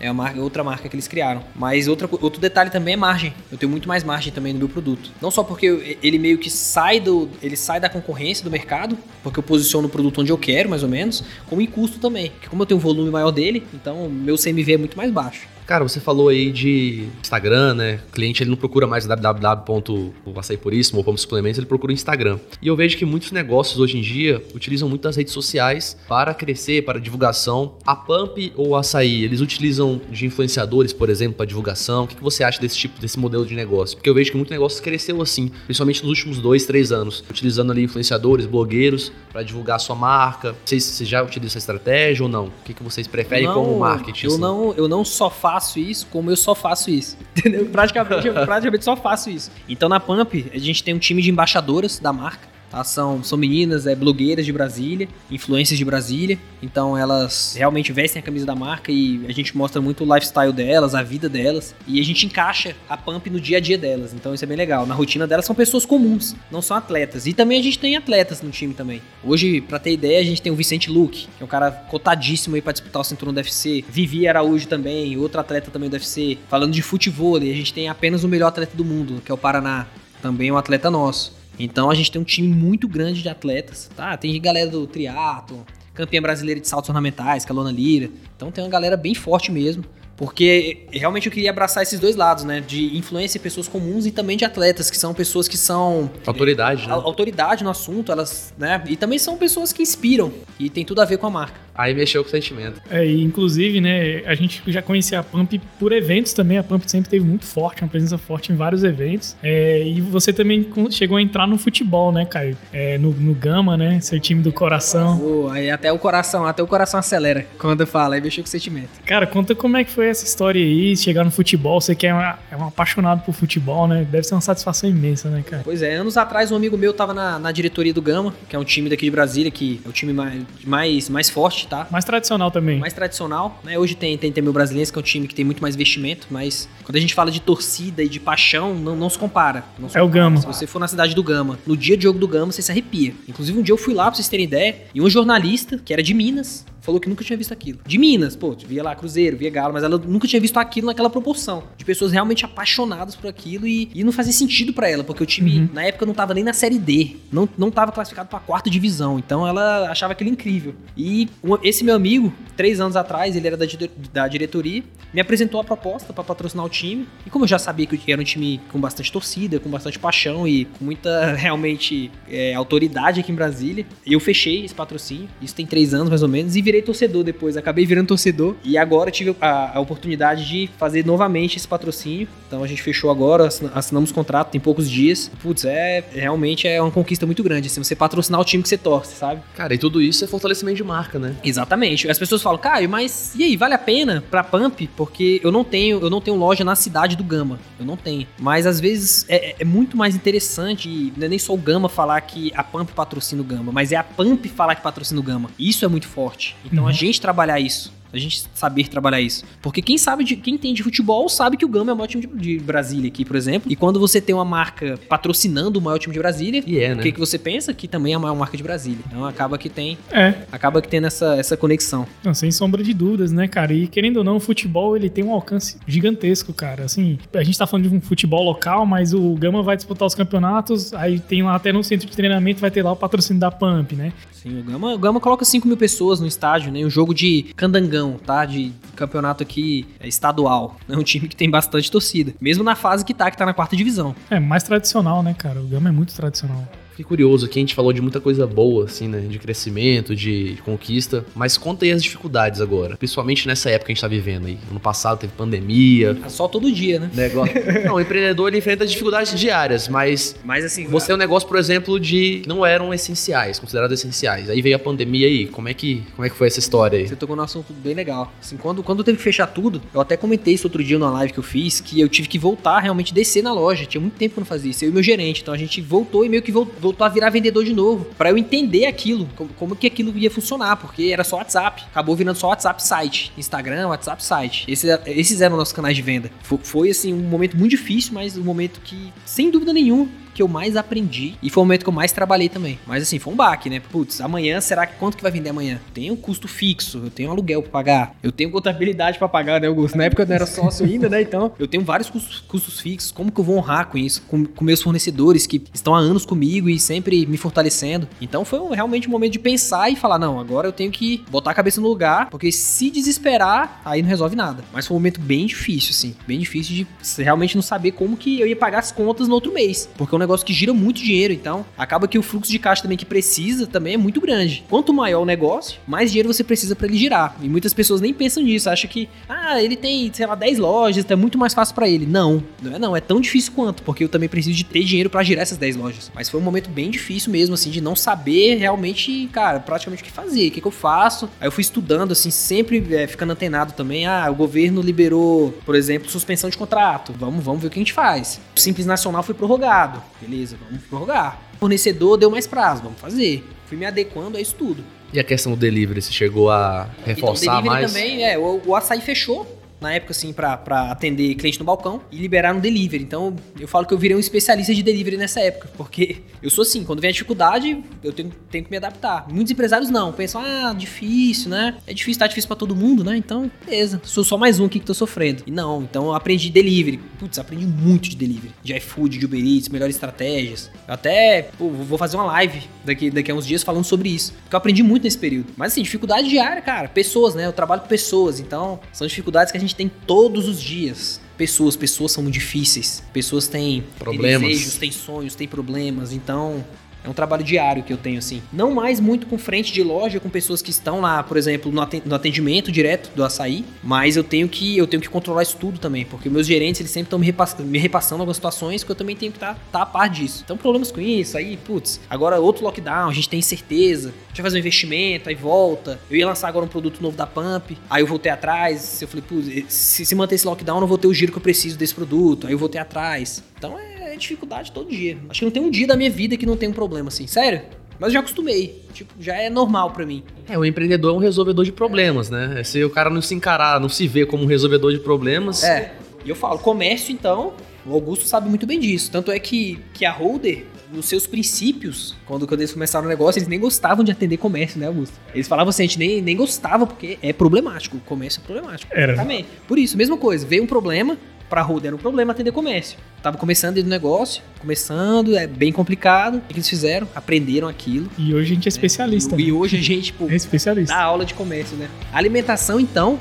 É a marca, outra marca que eles criaram. Mas outra, outro detalhe também é margem. Eu tenho muito mais margem também no meu produto. Não só porque ele meio que sai do. Ele sai da concorrência do mercado, porque eu posiciono o produto onde eu quero, mais ou menos, como em custo também. Porque como eu tenho um volume maior dele, então meu CMV é muito mais baixo. Cara, você falou aí de Instagram, né? O cliente ele não procura mais www.açaipuríssimo ou como ele procura Instagram. E eu vejo que muitos negócios hoje em dia utilizam muito as redes sociais para crescer, para divulgação. A Pump ou o Açaí, eles utilizam de influenciadores, por exemplo, para divulgação. O que você acha desse tipo, desse modelo de negócio? Porque eu vejo que muito negócio cresceu assim, principalmente nos últimos dois, três anos, utilizando ali influenciadores, blogueiros para divulgar a sua marca. Vocês, vocês já utilizam essa estratégia ou não? O que, que vocês preferem não, como marketing? Eu, assim? não, eu não só faço faço isso como eu só faço isso. Entendeu? Praticamente, eu praticamente só faço isso. Então na Pump, a gente tem um time de embaixadoras da marca São, são meninas é, blogueiras de Brasília, influências de Brasília. Então elas realmente vestem a camisa da marca e a gente mostra muito o lifestyle delas, a vida delas. E a gente encaixa a Pump no dia a dia delas. Então isso é bem legal. Na rotina delas são pessoas comuns, não são atletas. E também a gente tem atletas no time também. Hoje, para ter ideia, a gente tem o Vicente Luque, que é um cara cotadíssimo aí pra disputar o cinturão do UFC. Vivi Araújo também, outro atleta também do UFC. Falando de futebol, a gente tem apenas o melhor atleta do mundo, que é o Paraná. Também um atleta nosso. Então a gente tem um time muito grande de atletas, tá? Tem galera do triatlo, campeã brasileira de saltos ornamentais, que é a Lona Lira. Então tem uma galera bem forte mesmo. Porque realmente eu queria abraçar esses dois lados, né? De influência em pessoas comuns e também de atletas, que são pessoas que são. Autoridade, né? Autoridade no assunto, elas, né? E também são pessoas que inspiram. E tem tudo a ver com a marca. Aí mexeu com o sentimento. É, e inclusive, né, a gente já conhecia a Pump por eventos também. A Pump sempre teve muito forte, uma presença forte em vários eventos. É, e você também chegou a entrar no futebol, né, Caio? É, no, no Gama, né? Ser time do coração. Oh, aí até o coração, até o coração acelera quando fala, aí mexeu com o sentimento. Cara, conta como é que foi essa história aí, chegar no futebol. Você que é, uma, é um apaixonado por futebol, né? Deve ser uma satisfação imensa, né, cara? Pois é, anos atrás um amigo meu tava na, na diretoria do Gama, que é um time daqui de Brasília, que é o time mais, mais, mais forte tá? Mais tradicional também. Mais tradicional, né? Hoje tem, tem também o que é um time que tem muito mais investimento, mas quando a gente fala de torcida e de paixão, não, não se compara. Não se é compara. o Gama. Se você for na cidade do Gama, no dia de jogo do Gama, você se arrepia. Inclusive, um dia eu fui lá, pra vocês terem ideia, e um jornalista, que era de Minas, falou que nunca tinha visto aquilo. De Minas, pô, via lá Cruzeiro, via Galo, mas ela nunca tinha visto aquilo naquela proporção. De pessoas realmente apaixonadas por aquilo e, e não fazia sentido para ela, porque o time, uhum. na época, não tava nem na Série D. Não, não tava classificado pra quarta divisão. Então ela achava aquilo incrível. E esse meu amigo, três anos atrás, ele era da, da diretoria, me apresentou a proposta para patrocinar o time. E como eu já sabia que era um time com bastante torcida, com bastante paixão e com muita, realmente, é, autoridade aqui em Brasília, eu fechei esse patrocínio. Isso tem três anos, mais ou menos, e virei torcedor depois. Acabei virando torcedor e agora tive a, a, oportunidade de fazer novamente esse patrocínio. Então a gente fechou agora, assinamos contrato, tem poucos dias. Putz, é realmente é uma conquista muito grande, assim, você patrocinar o time que você torce, sabe? Cara, e tudo isso é fortalecimento de marca, né? Exatamente. As pessoas falam, Caio, mas e aí, vale a pena pra Pump? Porque eu não tenho, eu não tenho loja na cidade do Gama. Eu não tenho. Mas às vezes é, é muito mais interessante, não é nem só o Gama falar que a Pump patrocina o Gama, mas é a Pump falar que patrocina o Gama. Isso é muito forte. Então uhum. a gente trabalhar isso a gente saber trabalhar isso. Porque quem sabe de quem entende de futebol sabe que o Gama é o maior time de, de Brasília aqui, por exemplo. E quando você tem uma marca patrocinando o maior time de Brasília, E é, o né? que, que você pensa? Que também é a maior marca de Brasília. Então acaba que tem, É, acaba que tem essa, essa conexão. não, sem sombra de dúvidas, né, cara? E querendo ou não, o futebol ele tem um alcance gigantesco, cara. Assim, a gente tá falando de um futebol local, mas o Gama vai disputar os campeonatos, aí tem lá até no centro de treinamento, vai ter lá o patrocínio da Pump, né? Sim, o Gama, o Gama coloca 5 mil pessoas no estádio, né? Um jogo de candangão, tá? De campeonato aqui é, estadual. É um time que tem bastante torcida. Mesmo na fase que tá, que tá na quarta divisão. É mais tradicional, né, cara? O Gama é muito tradicional. Fiquei curioso aqui, a gente falou de muita coisa boa, assim, né? De crescimento, de conquista. Mas conta aí as dificuldades agora. Principalmente nessa época que a gente tá vivendo aí. Ano passado teve pandemia. É só todo dia, né? Negócio. Não, o empreendedor ele enfrenta dificuldades diárias, mas Mas assim, você tem um negócio, por exemplo, de que não eram essenciais, considerados essenciais. Aí veio a pandemia aí. Como é que, como é que foi essa história aí? Você tocou num assunto bem legal. Assim, quando, quando teve que fechar tudo, eu até comentei isso outro dia numa live que eu fiz, que eu tive que voltar, realmente descer na loja. Tinha muito tempo que eu não fazia isso. Eu e meu gerente. Então a gente voltou e meio que vol- voltou a virar vendedor de novo. Pra eu entender aquilo, como, como que aquilo ia funcionar, porque era só WhatsApp. Acabou virando só WhatsApp site. Instagram, WhatsApp site. Esses, esses eram nossos canais de venda. Fo- Foi, assim, um momento muito difícil, mas um momento que, sem dúvida nenhuma, que eu mais aprendi e foi o momento que eu mais trabalhei também. Mas assim, foi um baque, né? Putz, amanhã, será que quanto que vai vender amanhã? Tem um custo fixo, eu tenho aluguel pra pagar, eu tenho contabilidade pra pagar, né, Augusto? Na época eu não era sócio ainda, né? Então, eu tenho vários custos, custos fixos. Como que eu vou honrar com isso? Com, com meus fornecedores que estão há anos comigo e sempre me fortalecendo. Então, foi um- realmente um momento de pensar e falar: não, agora eu tenho que botar a cabeça no lugar, porque se desesperar, aí não resolve nada. Mas foi um momento bem difícil, assim, bem difícil de realmente não saber como que eu ia pagar as contas no outro mês, porque um negócio que gira muito dinheiro, então acaba que o fluxo de caixa também que precisa também é muito grande. Quanto maior o negócio, mais dinheiro você precisa para ele girar. E muitas pessoas nem pensam nisso, acham que, ah, ele tem, sei lá, 10 lojas, então é muito mais fácil para ele. Não, não é não, é tão difícil quanto, porque eu também preciso de ter dinheiro para girar essas 10 lojas. Mas foi um momento bem difícil mesmo, assim, de não saber realmente, cara, praticamente o que fazer, o que, que eu faço. Aí eu fui estudando, assim, sempre é, ficando antenado também. Ah, o governo liberou, por exemplo, suspensão de contrato. Vamos, vamos ver o que a gente faz. O Simples Nacional foi prorrogado. Beleza, vamos prorrogar. O fornecedor deu mais prazo, vamos fazer. Fui me adequando a isso tudo. E a questão do delivery, você chegou a reforçar então, o delivery mais? também, é, o, o açaí fechou. Na época, assim, pra atender cliente no balcão e liberar no delivery. Então, eu falo que eu virei um especialista de delivery nessa época. Porque eu sou assim, quando vem a dificuldade, eu tenho, tenho que me adaptar. Muitos empresários não, pensam, ah, difícil, né? É difícil, tá difícil pra todo mundo, né? Então, beleza, sou só mais um aqui que tô sofrendo. E não, então eu aprendi delivery. Putz, aprendi muito de delivery. De iFood, de Uber Eats, melhores estratégias. Eu até pô, vou fazer uma live daqui, daqui a uns dias falando sobre isso. Porque eu aprendi muito nesse período. Mas assim, dificuldade diária, cara. Pessoas, né? Eu trabalho com pessoas. Então, são dificuldades que a gente tem todos os dias. Pessoas, pessoas são muito difíceis. Pessoas têm Problemas. têm desejos, têm sonhos, têm problemas. Então, é um trabalho diário que eu tenho, assim. Não mais muito com frente de loja, com pessoas que estão lá, por exemplo, no aten- no atendimento direto do açaí, mas eu tenho que eu tenho que controlar isso tudo também, porque meus gerentes, eles sempre estão me, repass- me repassando algumas situações que eu também tenho que estar tá, a par disso. Então, problemas com isso, aí, putz, agora outro lockdown, a gente tem incerteza, a gente vai fazer um investimento, aí volta. Eu ia lançar agora um produto novo da Pump, aí eu voltei atrás, eu falei, putz, se, se manter esse lockdown, eu não vou ter o giro que eu preciso desse produto, aí eu voltei atrás. Então, é dificuldade todo dia. Acho que não tem um dia da minha vida que não tem um problema, assim, sério. Mas eu já acostumei. Tipo, já é normal pra mim. É, o empreendedor é um resolvedor de problemas, né? Se o cara não se encarar, não se vê como um resolvedor de problemas, É. E eu falo, comércio, então, o Augusto sabe muito bem disso. Tanto é que, que a Holder, nos seus princípios, quando, quando eles começaram o negócio, eles nem gostavam de atender comércio, né, Augusto? Eles falavam assim, a gente nem, nem gostava, porque é problemático. O comércio é problemático. Era. Também. Por isso, mesma coisa. Veio um problema, pra Holder era um problema atender comércio. Tava começando dentro do negócio, começando, é bem complicado. O que eles fizeram? Aprenderam aquilo. E hoje a gente é especialista. E né? hoje a gente, pô, É especialista. da aula de comércio, né? A alimentação, então,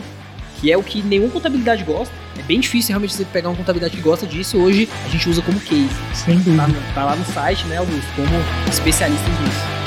que é o que nenhuma contabilidade gosta. É bem difícil realmente você pegar uma contabilidade que gosta disso. Hoje a gente usa como case. Sem Tá, dúvida. no- tá lá no site, né, Augusto? Como especialista nisso.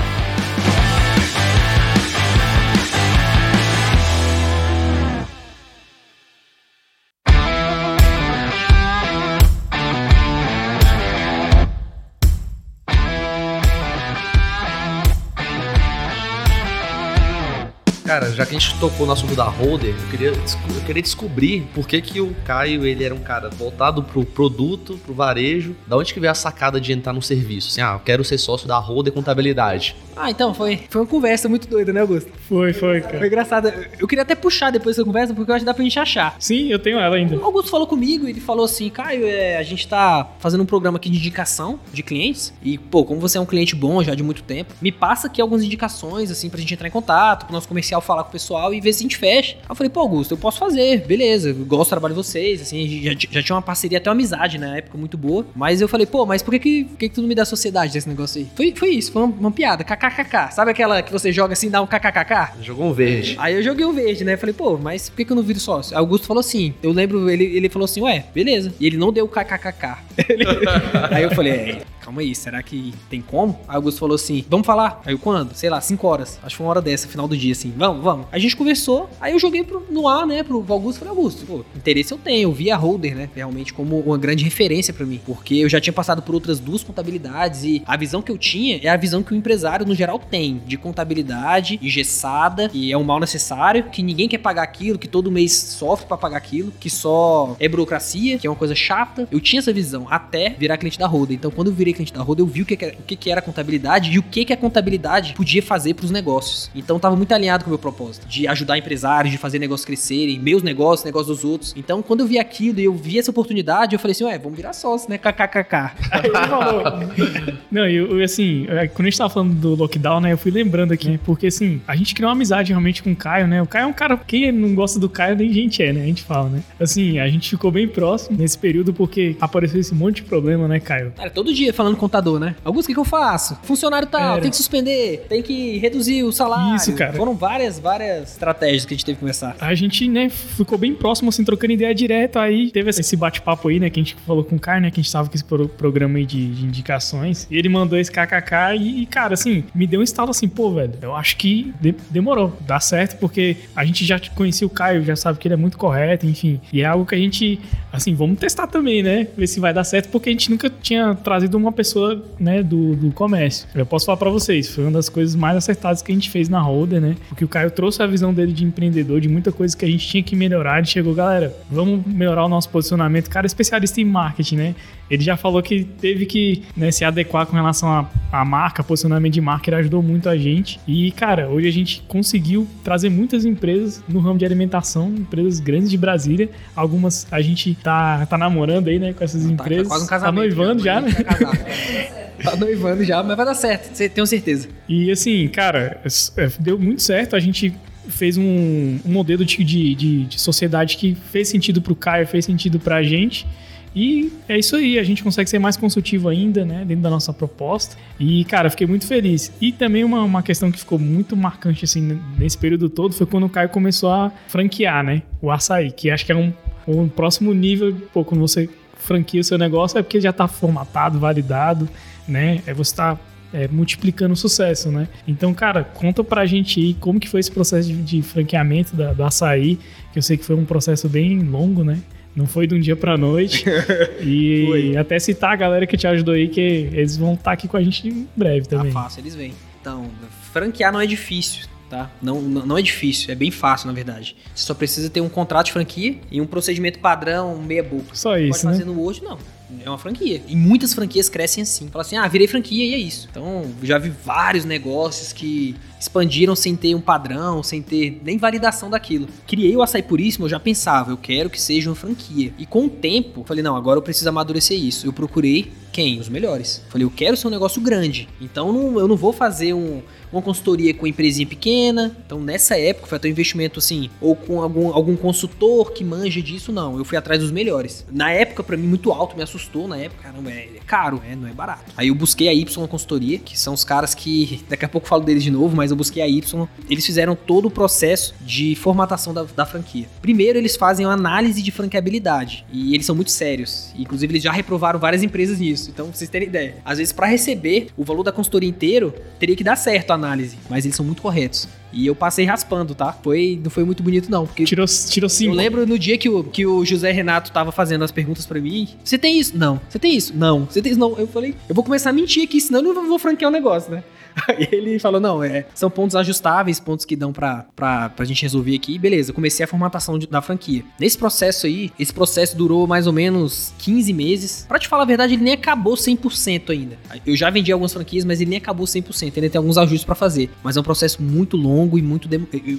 Cara, já que a gente tocou no assunto da Holder, eu queria, eu queria descobrir por que, que o Caio ele era um cara voltado pro produto, pro varejo. Da onde que veio a sacada de entrar no serviço? Assim, ah, eu quero ser sócio da Holder Contabilidade. Ah, então foi, foi uma conversa muito doida, né, Augusto? Foi, foi, cara. Foi engraçado. Eu queria até puxar depois dessa conversa, porque eu acho que dá pra gente achar. Sim, eu tenho ela ainda. O Augusto falou comigo, ele falou assim, Caio, é, a gente tá fazendo um programa aqui de indicação de clientes. E, pô, como você é um cliente bom já de muito tempo, me passa aqui algumas indicações, assim, pra gente entrar em contato, pro nosso comercial falar com o pessoal e ver se a gente fecha. Aí eu falei, pô, Augusto, eu posso fazer, beleza, eu gosto do trabalho de vocês, assim, já, já tinha uma parceria, até uma amizade na época muito boa. Mas eu falei, pô, mas por que que, que, que tu não me dá sociedade desse negócio aí? Foi, foi isso, foi uma, uma piada, kkkk. Sabe aquela que você joga assim, dá um kkkk? Jogou um verde. Aí eu joguei o verde, né? Falei, pô, mas por que, que eu não viro sócio? Augusto falou assim, eu lembro, ele, ele falou assim, ué, beleza. E ele não deu kkkk. aí eu falei, é, calma aí, será que tem como? Aí Augusto falou assim, vamos falar. Aí eu, quando? Sei lá, 5 horas. Acho que foi uma hora dessa, final do dia, assim. Vamos, vamos. A gente conversou, aí eu joguei pro, no ar, né, pro Augusto. Falei, Augusto, pô, interesse eu tenho. Eu vi a Holder, né, realmente como uma grande referência para mim. Porque eu já tinha passado por outras duas contabilidades e a visão que eu tinha é a visão que o empresário, no geral, tem. De contabilidade engessada, que é um mal necessário, que ninguém quer pagar aquilo, que todo mês sofre para pagar aquilo, que só é burocracia, que é uma coisa chata. Eu tinha essa visão até virar cliente da Holder. Então, quando eu virei cliente da Holder, eu vi o que, o que, era contabilidade e o que, que a contabilidade podia fazer para os negócios. Então, tava muito alinhado com o meu propósito, de ajudar empresários, de fazer negócios crescerem, meus negócios, negócios dos outros. Então, quando eu vi aquilo e eu vi essa oportunidade, eu falei assim, ué, vamos virar sócio, né? KKKK. Não, e eu, eu, assim, é, quando a gente tava falando do lockdown, né, eu fui lembrando aqui, porque assim, a gente criou uma amizade realmente com o Caio, né? O Caio é um cara, quem não gosta do Caio, nem gente é, né? A gente fala, né? Assim, a gente ficou bem próximo nesse período porque apareceu esse monte de problema, né, Caio? Cara, todo dia falando com o contador, né? Augusto, o que, que eu faço? Funcionário tal, Era. tem que suspender, tem que reduzir o salário. Isso, cara. Foram várias, várias estratégias que a gente teve que começar. A gente, né, ficou bem próximo, assim, trocando ideia direto. Aí teve esse bate-papo aí, né, que a gente falou com o Caio, né, que a gente tava com esse pro- programa aí de, de indicações. E ele mandou esse kkk e, cara, assim, me deu um estalo assim, pô, velho, eu acho que de- demorou, dá certo, porque a gente já conhecia o Caio, já sabe que ele é muito correto, enfim. E é algo que a gente, assim, vamos testar também, né, ver se vai dar certo, porque a gente nunca tinha trazido uma pessoa, né, do, do comércio. Eu posso falar pra vocês, foi uma das coisas mais acertadas que a gente fez na Holder, né, porque o Caio trouxe a visão dele de empreendedor, de muita coisa que a gente tinha que melhorar. Ele chegou, galera, vamos melhorar o nosso posicionamento. Cara, especialista em marketing, né? Ele já falou que teve que né, se adequar com relação à, marca, posicionamento de marca, ele ajudou muito a gente. E, cara, hoje a gente conseguiu trazer muitas empresas no ramo de alimentação, empresas grandes de Brasília. Algumas a gente tá, tá namorando aí, né, com essas empresas. Tá quase um casamento. Tá noivando já, né? Tá noivando já, mas vai dar certo, tenho certeza. E assim, cara, é, deu muito certo. A gente fez um, um modelo de, de, de- de sociedade que fez sentido pro Caio, fez sentido pra gente. E é isso aí, a gente consegue ser mais consultivo ainda, né, dentro da nossa proposta. E, cara, fiquei muito feliz. E também uma, uma questão que ficou muito marcante, assim, nesse período todo, foi quando o Caio começou a franquear, né, o açaí, que acho que é um, um próximo nível, pô, quando você franquia o seu negócio, é porque já tá formatado, validado, né, é você tá é, multiplicando o sucesso, né? Então, cara, conta pra gente aí como que foi esse processo de, de franqueamento da, do açaí, que eu sei que foi um processo bem longo, né? Não foi de um dia pra noite. e Foi. até citar a galera que te ajudou aí, que eles vão estar aqui com a gente em breve Tá também. fácil, eles vêm. Então, franquear não é difícil, tá? Não, não, não é difícil, é bem fácil, na verdade. Você só precisa ter um contrato de franquia e um procedimento padrão, meia boca. Só Pode isso, né? fazer no hoje, não. É uma franquia. E muitas franquias crescem assim. Fala assim, ah, virei franquia e é isso. Então, já vi vários negócios que expandiram sem ter um padrão, sem ter nem validação daquilo. Criei o Açaí Puríssimo, eu já pensava, eu quero que seja uma franquia. E com o tempo, falei, não, agora eu preciso amadurecer isso. Eu procurei quem? Os melhores. Falei, eu quero ser um negócio grande. Então, não- eu não vou fazer um, uma consultoria com empresinha pequena. Então, nessa época, foi até um investimento assim, ou com algum, algum consultor que manja disso, não. Eu fui atrás dos melhores. Na época, pra mim, muito alto, me assustou na época. Caramba, é, é caro, é, não é barato. Aí eu busquei a Y Consultoria, que são os caras que, daqui a pouco falo deles de novo, mas eu busquei a Y. Eles fizeram todo o processo de formatação da, da franquia. Primeiro, eles fazem uma análise de franqueabilidade. E eles são muito sérios. Inclusive, eles já reprovaram várias empresas nisso. Então, pra vocês terem ideia. Às vezes, pra receber o valor da consultoria inteiro, teria que dar certo a análise. Mas eles são muito corretos. E eu passei raspando, tá? Foi, não foi muito bonito, não. Porque Tirou, tirou eu cinco. lembro no dia que o, que o José Renato tava fazendo as perguntas pra mim. Você tem isso? Não. Você tem isso? Não. Você tem isso? Não. Eu falei, eu vou começar a mentir aqui, senão eu não vou franquear o negócio, né? Aí ele falou: não, é, são pontos ajustáveis, pontos que dão pra, pra, pra gente resolver aqui. Beleza, comecei a formatação de, da franquia. Nesse processo aí, esse processo durou mais ou menos 15 meses. Pra te falar a verdade, ele nem acabou 100% ainda. Eu já vendi algumas franquias, mas ele nem acabou 100%. Ainda tem alguns ajustes para fazer. Mas é um processo muito longo e muito,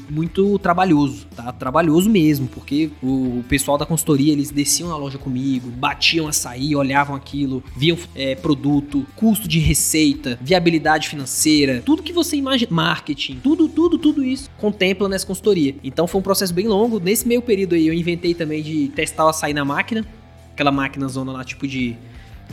muito trabalhoso, tá? Trabalhoso mesmo, porque o pessoal da consultoria, eles desciam na loja comigo, batiam açaí, olhavam aquilo, viam é, produto, custo de receita, viabilidade financeira, tudo que você imagina, marketing, tudo, tudo, tudo isso contempla nessa consultoria. Então foi um processo bem longo. Nesse meio período aí, eu inventei também de testar o açaí na máquina, aquela máquina zona lá, tipo de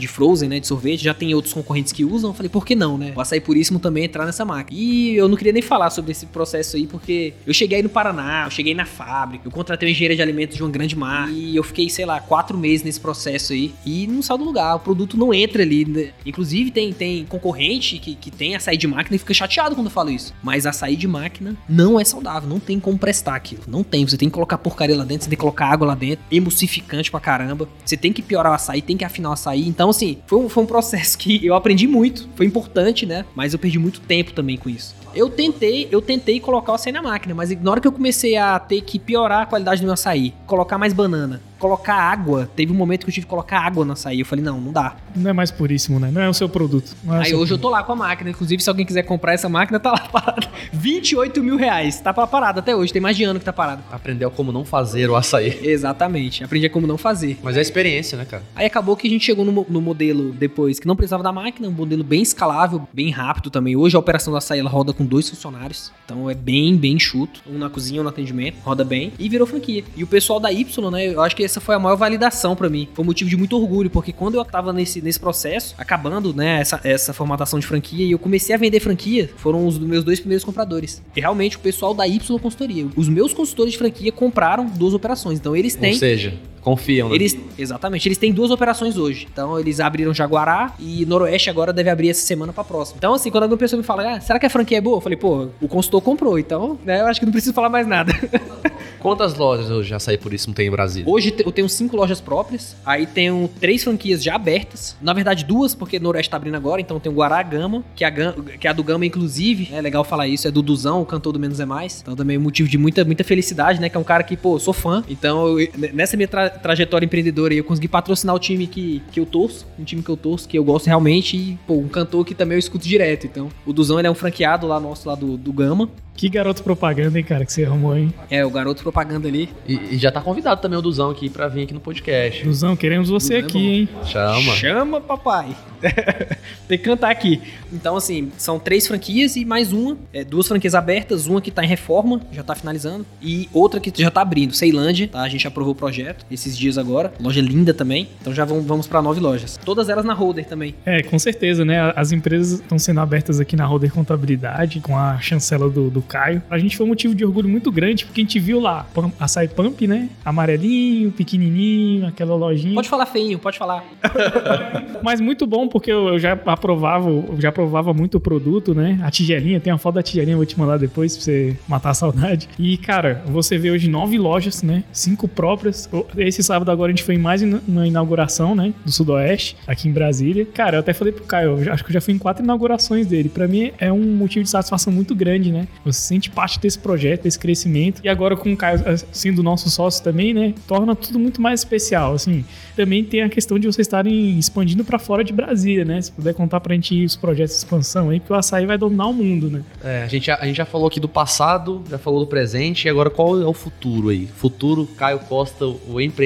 de frozen, né, de sorvete, já tem outros concorrentes que usam. Eu falei, por que não, né? O açaí puríssimo também entrar nessa máquina. E eu não queria nem falar sobre esse processo aí, porque eu cheguei aí no Paraná, eu cheguei na fábrica, eu contratei um engenheiro de alimentos de uma grande marca e eu fiquei, sei lá, quatro meses nesse processo aí e não saiu do lugar. O produto não entra ali. Né? Inclusive, tem, tem concorrente que, que tem açaí de máquina e fica chateado quando eu falo isso. Mas açaí de máquina não é saudável, não tem como prestar aquilo. Não tem. Você tem que colocar porcaria lá dentro, você tem que colocar água lá dentro, emulsificante pra caramba. Você tem que piorar o açaí, tem que afinar o açaí. Então, assim, foi um, foi um processo que eu aprendi muito, foi importante, né? Mas eu perdi muito tempo também com isso. Eu tentei, eu tentei colocar o açaí na máquina, mas na hora que eu comecei a ter que piorar a qualidade do meu açaí, colocar mais banana, colocar água, teve um momento que eu tive que colocar água no açaí. Eu falei, não, não dá. Não é mais puríssimo, né? Não é o seu produto. É Aí seu hoje produto. eu tô lá com a máquina. Inclusive, se alguém quiser comprar essa máquina, tá lá parada. 28 mil reais. Tá parada até hoje. Tem mais de ano que tá parada. Aprendeu como não fazer o açaí. Exatamente. Aprendi como não fazer. Mas é experiência, né, cara? Aí acabou que a gente chegou no, no modelo depois que não precisava da máquina, um modelo bem escalável, bem rápido também. Hoje a operação do açaí ela roda com dois funcionários, então é bem, bem chuto. Um na cozinha, um no atendimento, roda bem e virou franquia. E o pessoal da Y, né, eu acho que essa foi a maior validação pra mim. Foi um motivo de muito orgulho, porque quando eu tava nesse, nesse processo, acabando, né, essa, essa formatação de franquia, e eu comecei a vender franquia, foram os dos meus dois primeiros compradores. E realmente o pessoal da Y Consultoria, os meus consultores de franquia compraram duas operações, então eles têm Ou seja, confiam, né? eles, exatamente, eles têm duas operações hoje. Então eles abriram Jaguará e Noroeste agora deve abrir essa semana pra próxima. Então assim, quando alguma pessoa me fala, ah, será que a franquia é boa? Eu falei, pô, o consultor comprou, então, né, eu acho que não preciso falar mais nada. Quantas lojas hoje Açaí Puríssimo tem em Brasília? Hoje eu tenho cinco lojas próprias, aí tenho três franquias já abertas. Na verdade, duas, porque Noroeste tá abrindo agora, então tem o Guará Gama, que é a, Gam- que é a do Gama, inclusive. É legal falar isso, é do Duzão, o cantor do Menos é Mais. Então também é motivo de muita, muita felicidade, né? Que é um cara que, pô, eu sou fã. Então, eu- nessa minha tra- trajetória empreendedora aí, eu consegui patrocinar o time que, que eu torço, um time que eu torço, que eu gosto realmente, e, pô, um cantor que também eu escuto direto. Então, o Duzão, ele é um franqueado lá nosso, lá do, do Gama. Que garoto propaganda, hein, cara, que você arrumou, hein? É, o garoto propaganda ali. E, e já tá convidado também o Duzão aqui pra vir aqui no podcast. Luzão, queremos você Duzão é aqui, bom. hein? Chama. Chama, papai. Tem que cantar aqui. Então, assim, são três franquias e mais uma. é, duas franquias abertas, uma que tá em reforma, já tá finalizando, e outra que já tá abrindo. Ceilândia, tá? A gente aprovou o projeto esses dias agora. Loja linda também. Então já vamos, vamos para nove lojas. Todas elas na Holder também. É, com certeza, né? As empresas estão sendo abertas aqui na Roder Contabilidade, com a chancela do, do Caio. A gente foi um motivo de orgulho muito grande, porque a gente viu lá Pam- açaí Pump, né? Amarelinho, pequenininho, aquela lojinha. Pode falar feinho, pode falar. Mas muito bom, porque eu já aprovava, eu já aprovava muito o produto, né? A tigelinha, tem uma foto da tigelinha, vou te mandar depois pra você matar a saudade. E, cara, você vê hoje nove lojas, né? Cinco próprias. Esse sábado agora a gente foi em mais na inauguração, né? Do Sudoeste, aqui em Brasília. Cara, eu até falei pro Caio, eu acho que eu já fui em quatro inaugurações dele. Pra mim é um motivo de satisfação muito grande, né? Você sente parte desse projeto, desse crescimento. E agora com o Caio eh, sendo nosso sócio também, né? Torna tudo muito mais especial, assim. Também tem a questão de vocês estarem expandindo pra fora de Brasília, né? Se puder contar pra gente os projetos de expansão aí, que o açaí vai dominar o mundo, né? É, a, gente a gente já falou aqui do passado, já falou do presente, e agora qual é o futuro aí? Futuro Caio Costa, o empreendedor,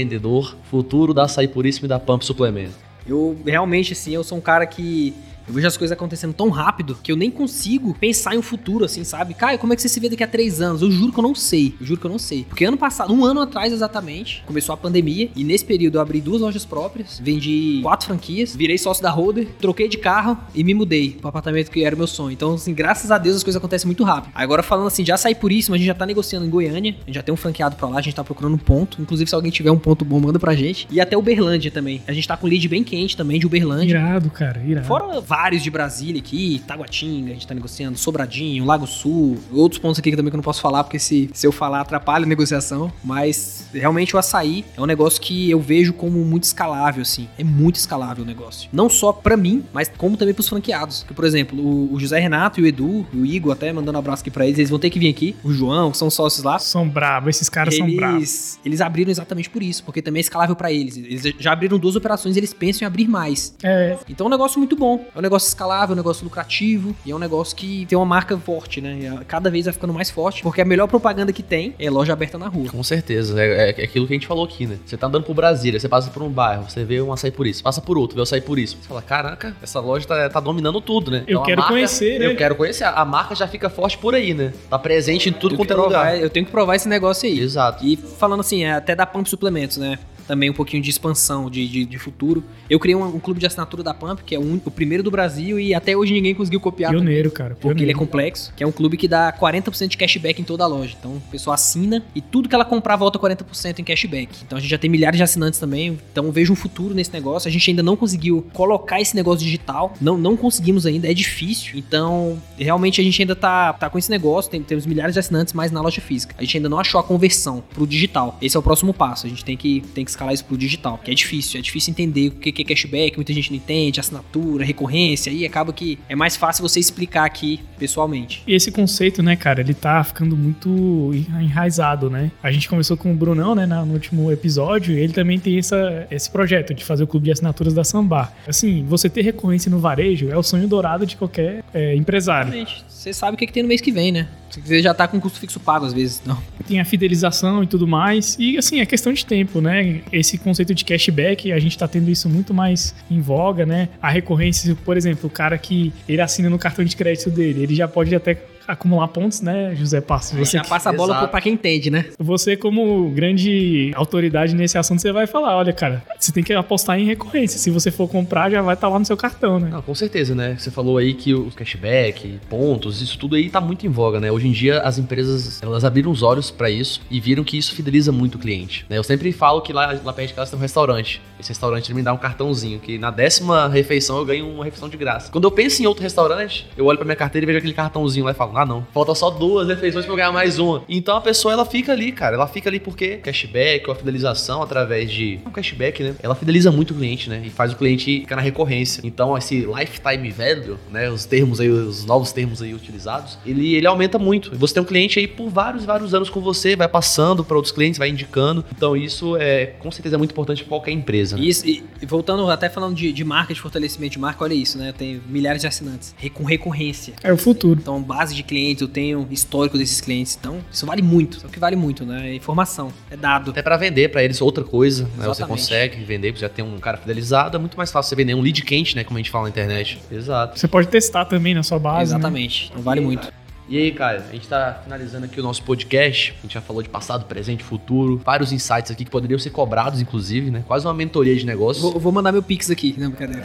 futuro da Açaí Puríssimo e da Pump Suplemento. Eu realmente, assim, eu sou um cara que. Eu vejo as coisas acontecendo tão rápido que eu nem consigo pensar em um futuro, assim, sabe? Caio, como é que você se vê daqui a três anos? Eu juro que eu não sei. Eu juro que eu não sei. Porque ano passado, um ano atrás exatamente, começou a pandemia. E nesse período eu abri duas lojas próprias, vendi quatro franquias, virei sócio da Roder, troquei de carro e me mudei pro apartamento que era o meu sonho. Então, assim, graças a Deus as coisas acontecem muito rápido. Agora, falando assim, já saí por isso, a gente já tá negociando em Goiânia. A gente já tem um franqueado pra lá, a gente tá procurando um ponto. Inclusive, se alguém tiver um ponto bom, manda pra gente. E até Uberlândia também. A gente tá com lead bem quente também de Uberlândia. Irado, cara, irado. Fora vários de Brasília aqui, Taguatinga, a gente tá negociando, Sobradinho, Lago Sul, outros pontos aqui que também que eu não posso falar, porque se, se eu falar atrapalha a negociação, mas realmente o açaí é um negócio que eu vejo como muito escalável, assim, é muito escalável o negócio. Não só para mim, mas como também pros franqueados, que por exemplo, o, o, José Renato e o Edu, e o Igor até mandando um abraço aqui pra eles, eles vão ter que vir aqui, o João, que são sócios lá. São bravos, esses caras eles, são bravos. Eles abriram exatamente por isso, porque também é escalável para eles. Eles já abriram duas operações, eles pensam em abrir mais. É. Então é um negócio muito bom. É um negócio escalável, é um negócio lucrativo e é um negócio que tem uma marca forte, né? Cada vez vai ficando mais forte, porque a melhor propaganda que tem é loja aberta na rua. Com certeza. É, é aquilo que a gente falou aqui, né? Você tá andando por Brasília, você passa por um bairro, você vê um açaí por isso, passa por outro, vê o açaí por isso. Você fala, caraca, essa loja tá, tá dominando tudo, né? Eu Então, quero marca- conhecer, né? Eu quero conhecer. A marca já fica forte por aí, né? Tá presente em tudo quanto é lugar. provar- Eu tenho que provar esse negócio aí. Exato. E falando assim, é, até da Pump Suplementos, né? Também um pouquinho de expansão, de, de, de futuro. Eu criei um, um clube de assinatura da Pump, que é o, un- o primeiro do Brasil e até hoje ninguém conseguiu copiar. também. Pioneiro, cara. Porque ele é complexo, que é um clube que dá 40% de cashback em toda a loja. Então, a pessoa assina e tudo que ela comprar volta 40% em cashback. Então, a gente já tem milhares de assinantes também. Então, vejo um futuro nesse negócio. A gente ainda não conseguiu colocar esse negócio digital. Não, não conseguimos ainda, é difícil. Então, realmente a gente ainda tá, tá com esse negócio. Tem, temos milhares de assinantes, mas na loja física. A gente ainda não achou a conversão pro digital. Esse é o próximo passo. A gente tem que, tem que escalar isso pro digital, que é difícil. É difícil entender o que é cashback, muita gente não entende, assinatura, recorrência. Aí acaba que é mais fácil você explicar aqui pessoalmente. E esse conceito, né, cara, ele tá ficando muito enraizado, né? A gente conversou com o Brunão, né, no último episódio, e ele também tem essa, esse projeto de fazer o clube de assinaturas da Sambar. Assim, você ter recorrência no varejo é o sonho dourado de qualquer é, empresário. Exatamente. Você sabe o que, que tem no mês que vem, né? Você já tá com custo fixo pago às vezes. Não. Tem a fidelização e tudo mais. E assim, é questão de tempo, né? Esse conceito de cashback, a gente tá tendo isso muito mais em voga, né? A recorrência, por exemplo, o cara que ele assina no cartão de crédito dele, ele já pode até acumular pontos, né, José Passo? Você, já passa a bola pra quem entende, né? você, como grande autoridade nesse assunto, você vai falar: olha, cara, você tem que apostar em recorrência. Se você for comprar, já vai estar lá no seu cartão, né? Não, com certeza, né? Você falou aí que o cashback, pontos, isso tudo aí tá muito em voga, né? Hoje em dia as empresas, elas abriram os olhos pra isso e viram que isso fideliza muito o cliente, né? Eu sempre falo que lá, lá perto de casa tem um restaurante. Esse restaurante ele me dá um cartãozinho que na décima refeição eu ganho uma refeição de graça. Quando eu penso em outro restaurante, eu olho pra minha carteira e vejo aquele cartãozinho lá e falo: "Ah, não, falta só duas refeições pra eu ganhar mais uma". Então a pessoa ela fica ali, cara, ela fica ali porque cashback ou a fidelização através de um cashback, né? Ela fideliza muito o cliente, né? E faz o cliente ficar na recorrência. Então esse lifetime value, né, os termos aí, os novos termos aí utilizados, ele ele aumenta muito. E você tem um cliente aí por vários e vários anos com você, vai passando para outros clientes, vai indicando. Então isso é com certeza é muito importante para qualquer empresa. né? Isso, e e voltando até falando de, de marca, de fortalecimento de marca, olha isso, né? Eu tenho milhares de assinantes re- com recorrência. É o futuro. Então, base de clientes, eu tenho histórico desses clientes. Então, isso vale muito. É o que vale muito, né? É informação, é dado. Até para vender para eles outra coisa, né? Você consegue vender, porque já tem um cara fidelizado, é muito mais fácil você vender um lead quente, né, como a gente fala na internet. Exato. Você pode testar também na sua base. né? Exatamente. Então, vale muito. E aí, Caio, a gente tá finalizando aqui o nosso podcast. A gente já falou de passado, presente, futuro. Vários insights aqui que poderiam ser cobrados, inclusive, né? Quase uma mentoria de negócio. Vou, vou mandar meu pix aqui. Não, brincadeira.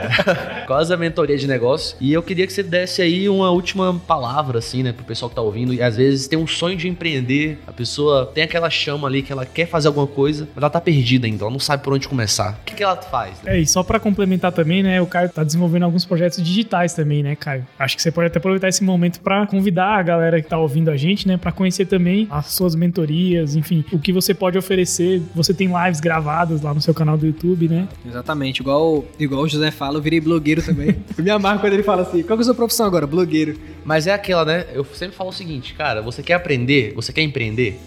Quase a mentoria de negócio. E eu queria que você desse aí uma última palavra, assim, né, pro pessoal que tá ouvindo. E às vezes tem um sonho de empreender, a pessoa tem aquela chama ali que ela quer fazer alguma coisa, mas ela tá perdida ainda, ela não sabe por onde começar. O que, que ela faz? né? É, e só pra complementar também, né, o Caio tá desenvolvendo alguns projetos digitais também, né, Caio? Acho que você pode até aproveitar esse momento pra convidar a galera que tá ouvindo a gente, né, pra conhecer também as suas mentorias, enfim, o que você pode oferecer. Você tem lives gravadas lá no seu canal do YouTube, né? Exatamente. Igual, igual o José fala, eu virei blogueiro também. eu me amarro quando ele fala assim: qual que é a sua profissão agora? Blogueiro. Mas é aquela, né? Eu sempre falo o seguinte, cara, você quer aprender? Você quer empreender?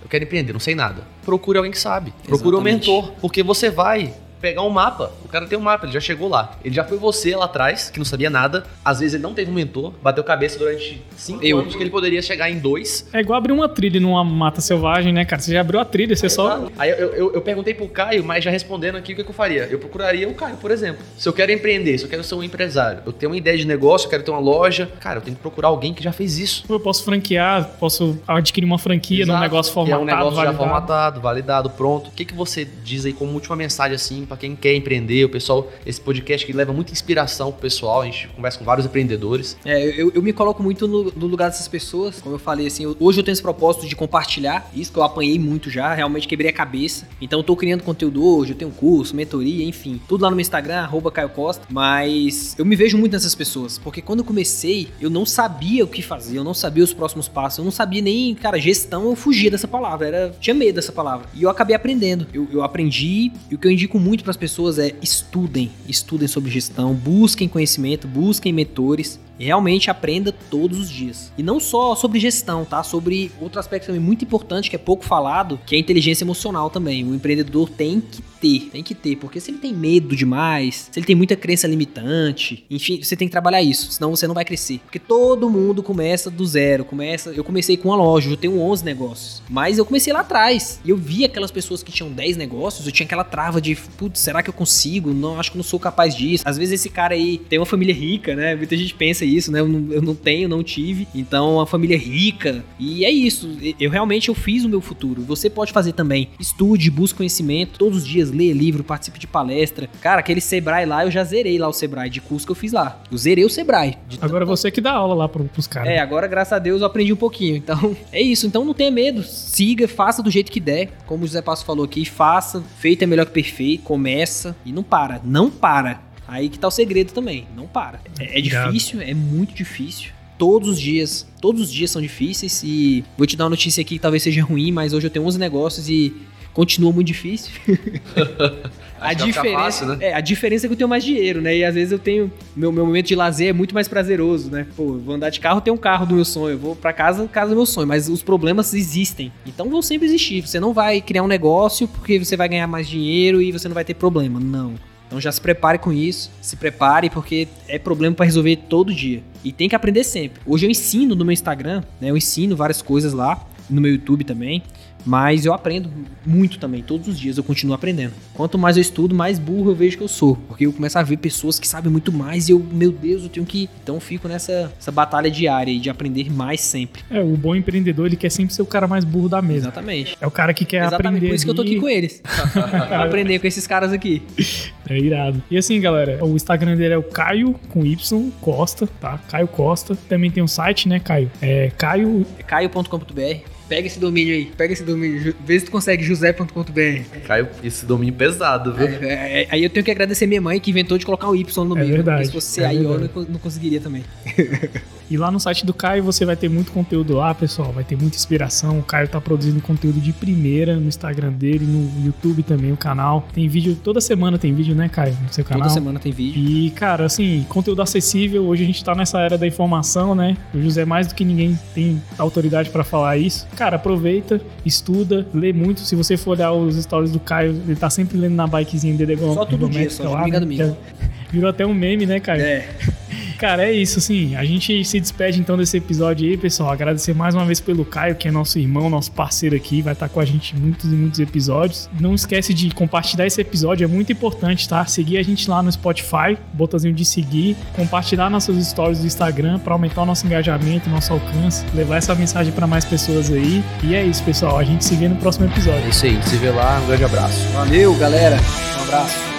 Eu quero empreender, não sei nada. Procure alguém que sabe. Procure um mentor. Porque você vai pegar um mapa. O cara tem um mapa, ele já chegou lá. Ele já foi você lá atrás, que não sabia nada. Às vezes ele não teve um mentor, bateu cabeça durante cinco Eu. anos que ele poderia chegar em dois. É igual abrir uma trilha numa mata selvagem, né, cara? Você já abriu a trilha, você só. Exato. Aí eu, eu, eu perguntei pro Caio, mas já respondendo aqui o que, que eu faria. Eu procuraria o Caio, por exemplo. Se eu quero empreender, se eu quero ser um empresário, eu tenho uma ideia de negócio, eu quero ter uma loja, cara, eu tenho que procurar alguém que já fez isso. Eu posso franquear, posso adquirir uma franquia num Exato, negócio que é formatado, um negócio já validado. formatado, validado, pronto. O que, que você diz aí como última mensagem assim para quem quer empreender, o pessoal, esse podcast que leva muita inspiração pro pessoal, a gente conversa com vários empreendedores. É, eu, eu me coloco muito no, no, lugar dessas pessoas, como eu falei, assim, eu, hoje eu tenho esse propósito de compartilhar, isso que eu apanhei muito já, realmente quebrei a cabeça, então eu tô criando conteúdo hoje, eu tenho curso, mentoria, enfim, tudo lá no meu Instagram, arroba Caio Costa, mas eu me vejo muito nessas pessoas, porque quando eu comecei, eu não sabia o que fazer, eu não sabia os próximos passos, eu não sabia nem, cara, gestão, eu fugia dessa palavra, era, tinha medo dessa palavra, e eu acabei aprendendo, eu, eu aprendi, e o que eu indico muito para as pessoas é estudem, estudem sobre gestão, busquem conhecimento, busquem mentores, e realmente aprenda todos os dias. E não só sobre gestão, tá? Sobre outro aspecto também muito importante que é pouco falado, que é a inteligência emocional também. O empreendedor tem que ter, tem que ter, porque se ele tem medo demais, se ele tem muita crença limitante, enfim, você tem que trabalhar isso, senão você não vai crescer. Porque todo mundo começa do zero, começa, eu comecei com uma loja, eu tenho 11 negócios, mas eu comecei lá atrás, e eu vi aquelas pessoas que tinham 10 negócios, eu tinha aquela trava de, putz, será que eu consigo? Não, acho que não sou capaz disso. Às vezes esse cara aí tem uma família rica, né? Muita gente pensa isso, né? Eu não, eu não tenho, não tive. Então, uma família rica. E é isso. Eu realmente eu fiz o meu futuro. Você pode fazer também. Estude, busque conhecimento. Todos os dias lê livro, participe de palestra. Cara, aquele Sebrae lá, eu já zerei lá o Sebrae de curso que eu fiz lá. Eu zerei o Sebrae. Agora você que dá aula lá pros caras. É, agora, graças a Deus, eu aprendi um pouquinho. Então, é isso. Então, não tenha medo. Siga, faça do jeito que der. Como o José Passo falou aqui, faça. Feito é melhor que perfeito. Começa e não para. Não para. Aí que tá o segredo também. Não para. É, é difícil, é muito difícil. Todos os dias, todos os dias são difíceis e vou te dar uma notícia aqui que talvez seja ruim, mas hoje eu tenho 11 negócios e continua muito difícil. a diferença, fácil, né? é, a diferença é que eu tenho mais dinheiro, né? E às vezes eu tenho meu, meu momento de lazer é muito mais prazeroso, né? Pô, vou andar de carro, tenho um carro do meu sonho, eu vou para casa, casa do meu sonho, mas os problemas existem. Então vão sempre existir. Você não vai criar um negócio porque você vai ganhar mais dinheiro e você não vai ter problema. Não. Então já se prepare com isso, se prepare porque é problema para resolver todo dia. E tem que aprender sempre. Hoje eu ensino no meu Instagram, né? Eu ensino várias coisas lá, no meu YouTube também. Mas eu aprendo muito também, todos os dias eu continuo aprendendo. Quanto mais eu estudo, mais burro eu vejo que eu sou. Porque eu começo a ver pessoas que sabem muito mais e eu, meu Deus, eu tenho que. Então eu fico nessa essa batalha diária de aprender mais sempre. É, o bom empreendedor, ele quer sempre ser o cara mais burro da mesa. Exatamente. É o cara que quer Exatamente, aprender. Por isso que eu tô aqui com eles. aprender com esses caras aqui. É irado. E assim, galera, o Instagram dele é o Caio com Y Costa, tá? Caio Costa. Também tem um site, né, Caio? É Caio. É caio.com.br. Pega esse domínio aí, pega esse domínio, vê se tu consegue, josé.com.br. Caiu esse domínio pesado, viu? É, é, aí eu tenho que agradecer minha mãe que inventou de colocar o Y no é meio. Verdade, se fosse é aí, verdade. eu não conseguiria também. E lá no site do Caio você vai ter muito conteúdo lá, pessoal. Vai ter muita inspiração. O Caio tá produzindo conteúdo de primeira no Instagram dele, no YouTube também, o canal. Tem vídeo, toda semana tem vídeo, né, Caio? No seu canal. Toda semana tem vídeo. E, cara, assim, conteúdo acessível. Hoje a gente tá nessa era da informação, né? O José, mais do que ninguém, tem autoridade para falar isso. Cara, aproveita, estuda, lê muito. Se você for olhar os stories do Caio, ele tá sempre lendo na bikezinha dele. Só todo dia, só lá, domingo a domingo. Virou até um meme, né, Caio? É. Cara, é isso, assim. A gente se despede então desse episódio aí, pessoal. Agradecer mais uma vez pelo Caio, que é nosso irmão, nosso parceiro aqui, vai estar com a gente em muitos e muitos episódios. Não esquece de compartilhar esse episódio, é muito importante, tá? Seguir a gente lá no Spotify, botãozinho de seguir, compartilhar nossas stories do Instagram para aumentar o nosso engajamento, nosso alcance, levar essa mensagem para mais pessoas aí. E é isso, pessoal. A gente se vê no próximo episódio. É isso aí, se vê lá. Um grande abraço. Valeu, galera. Um abraço.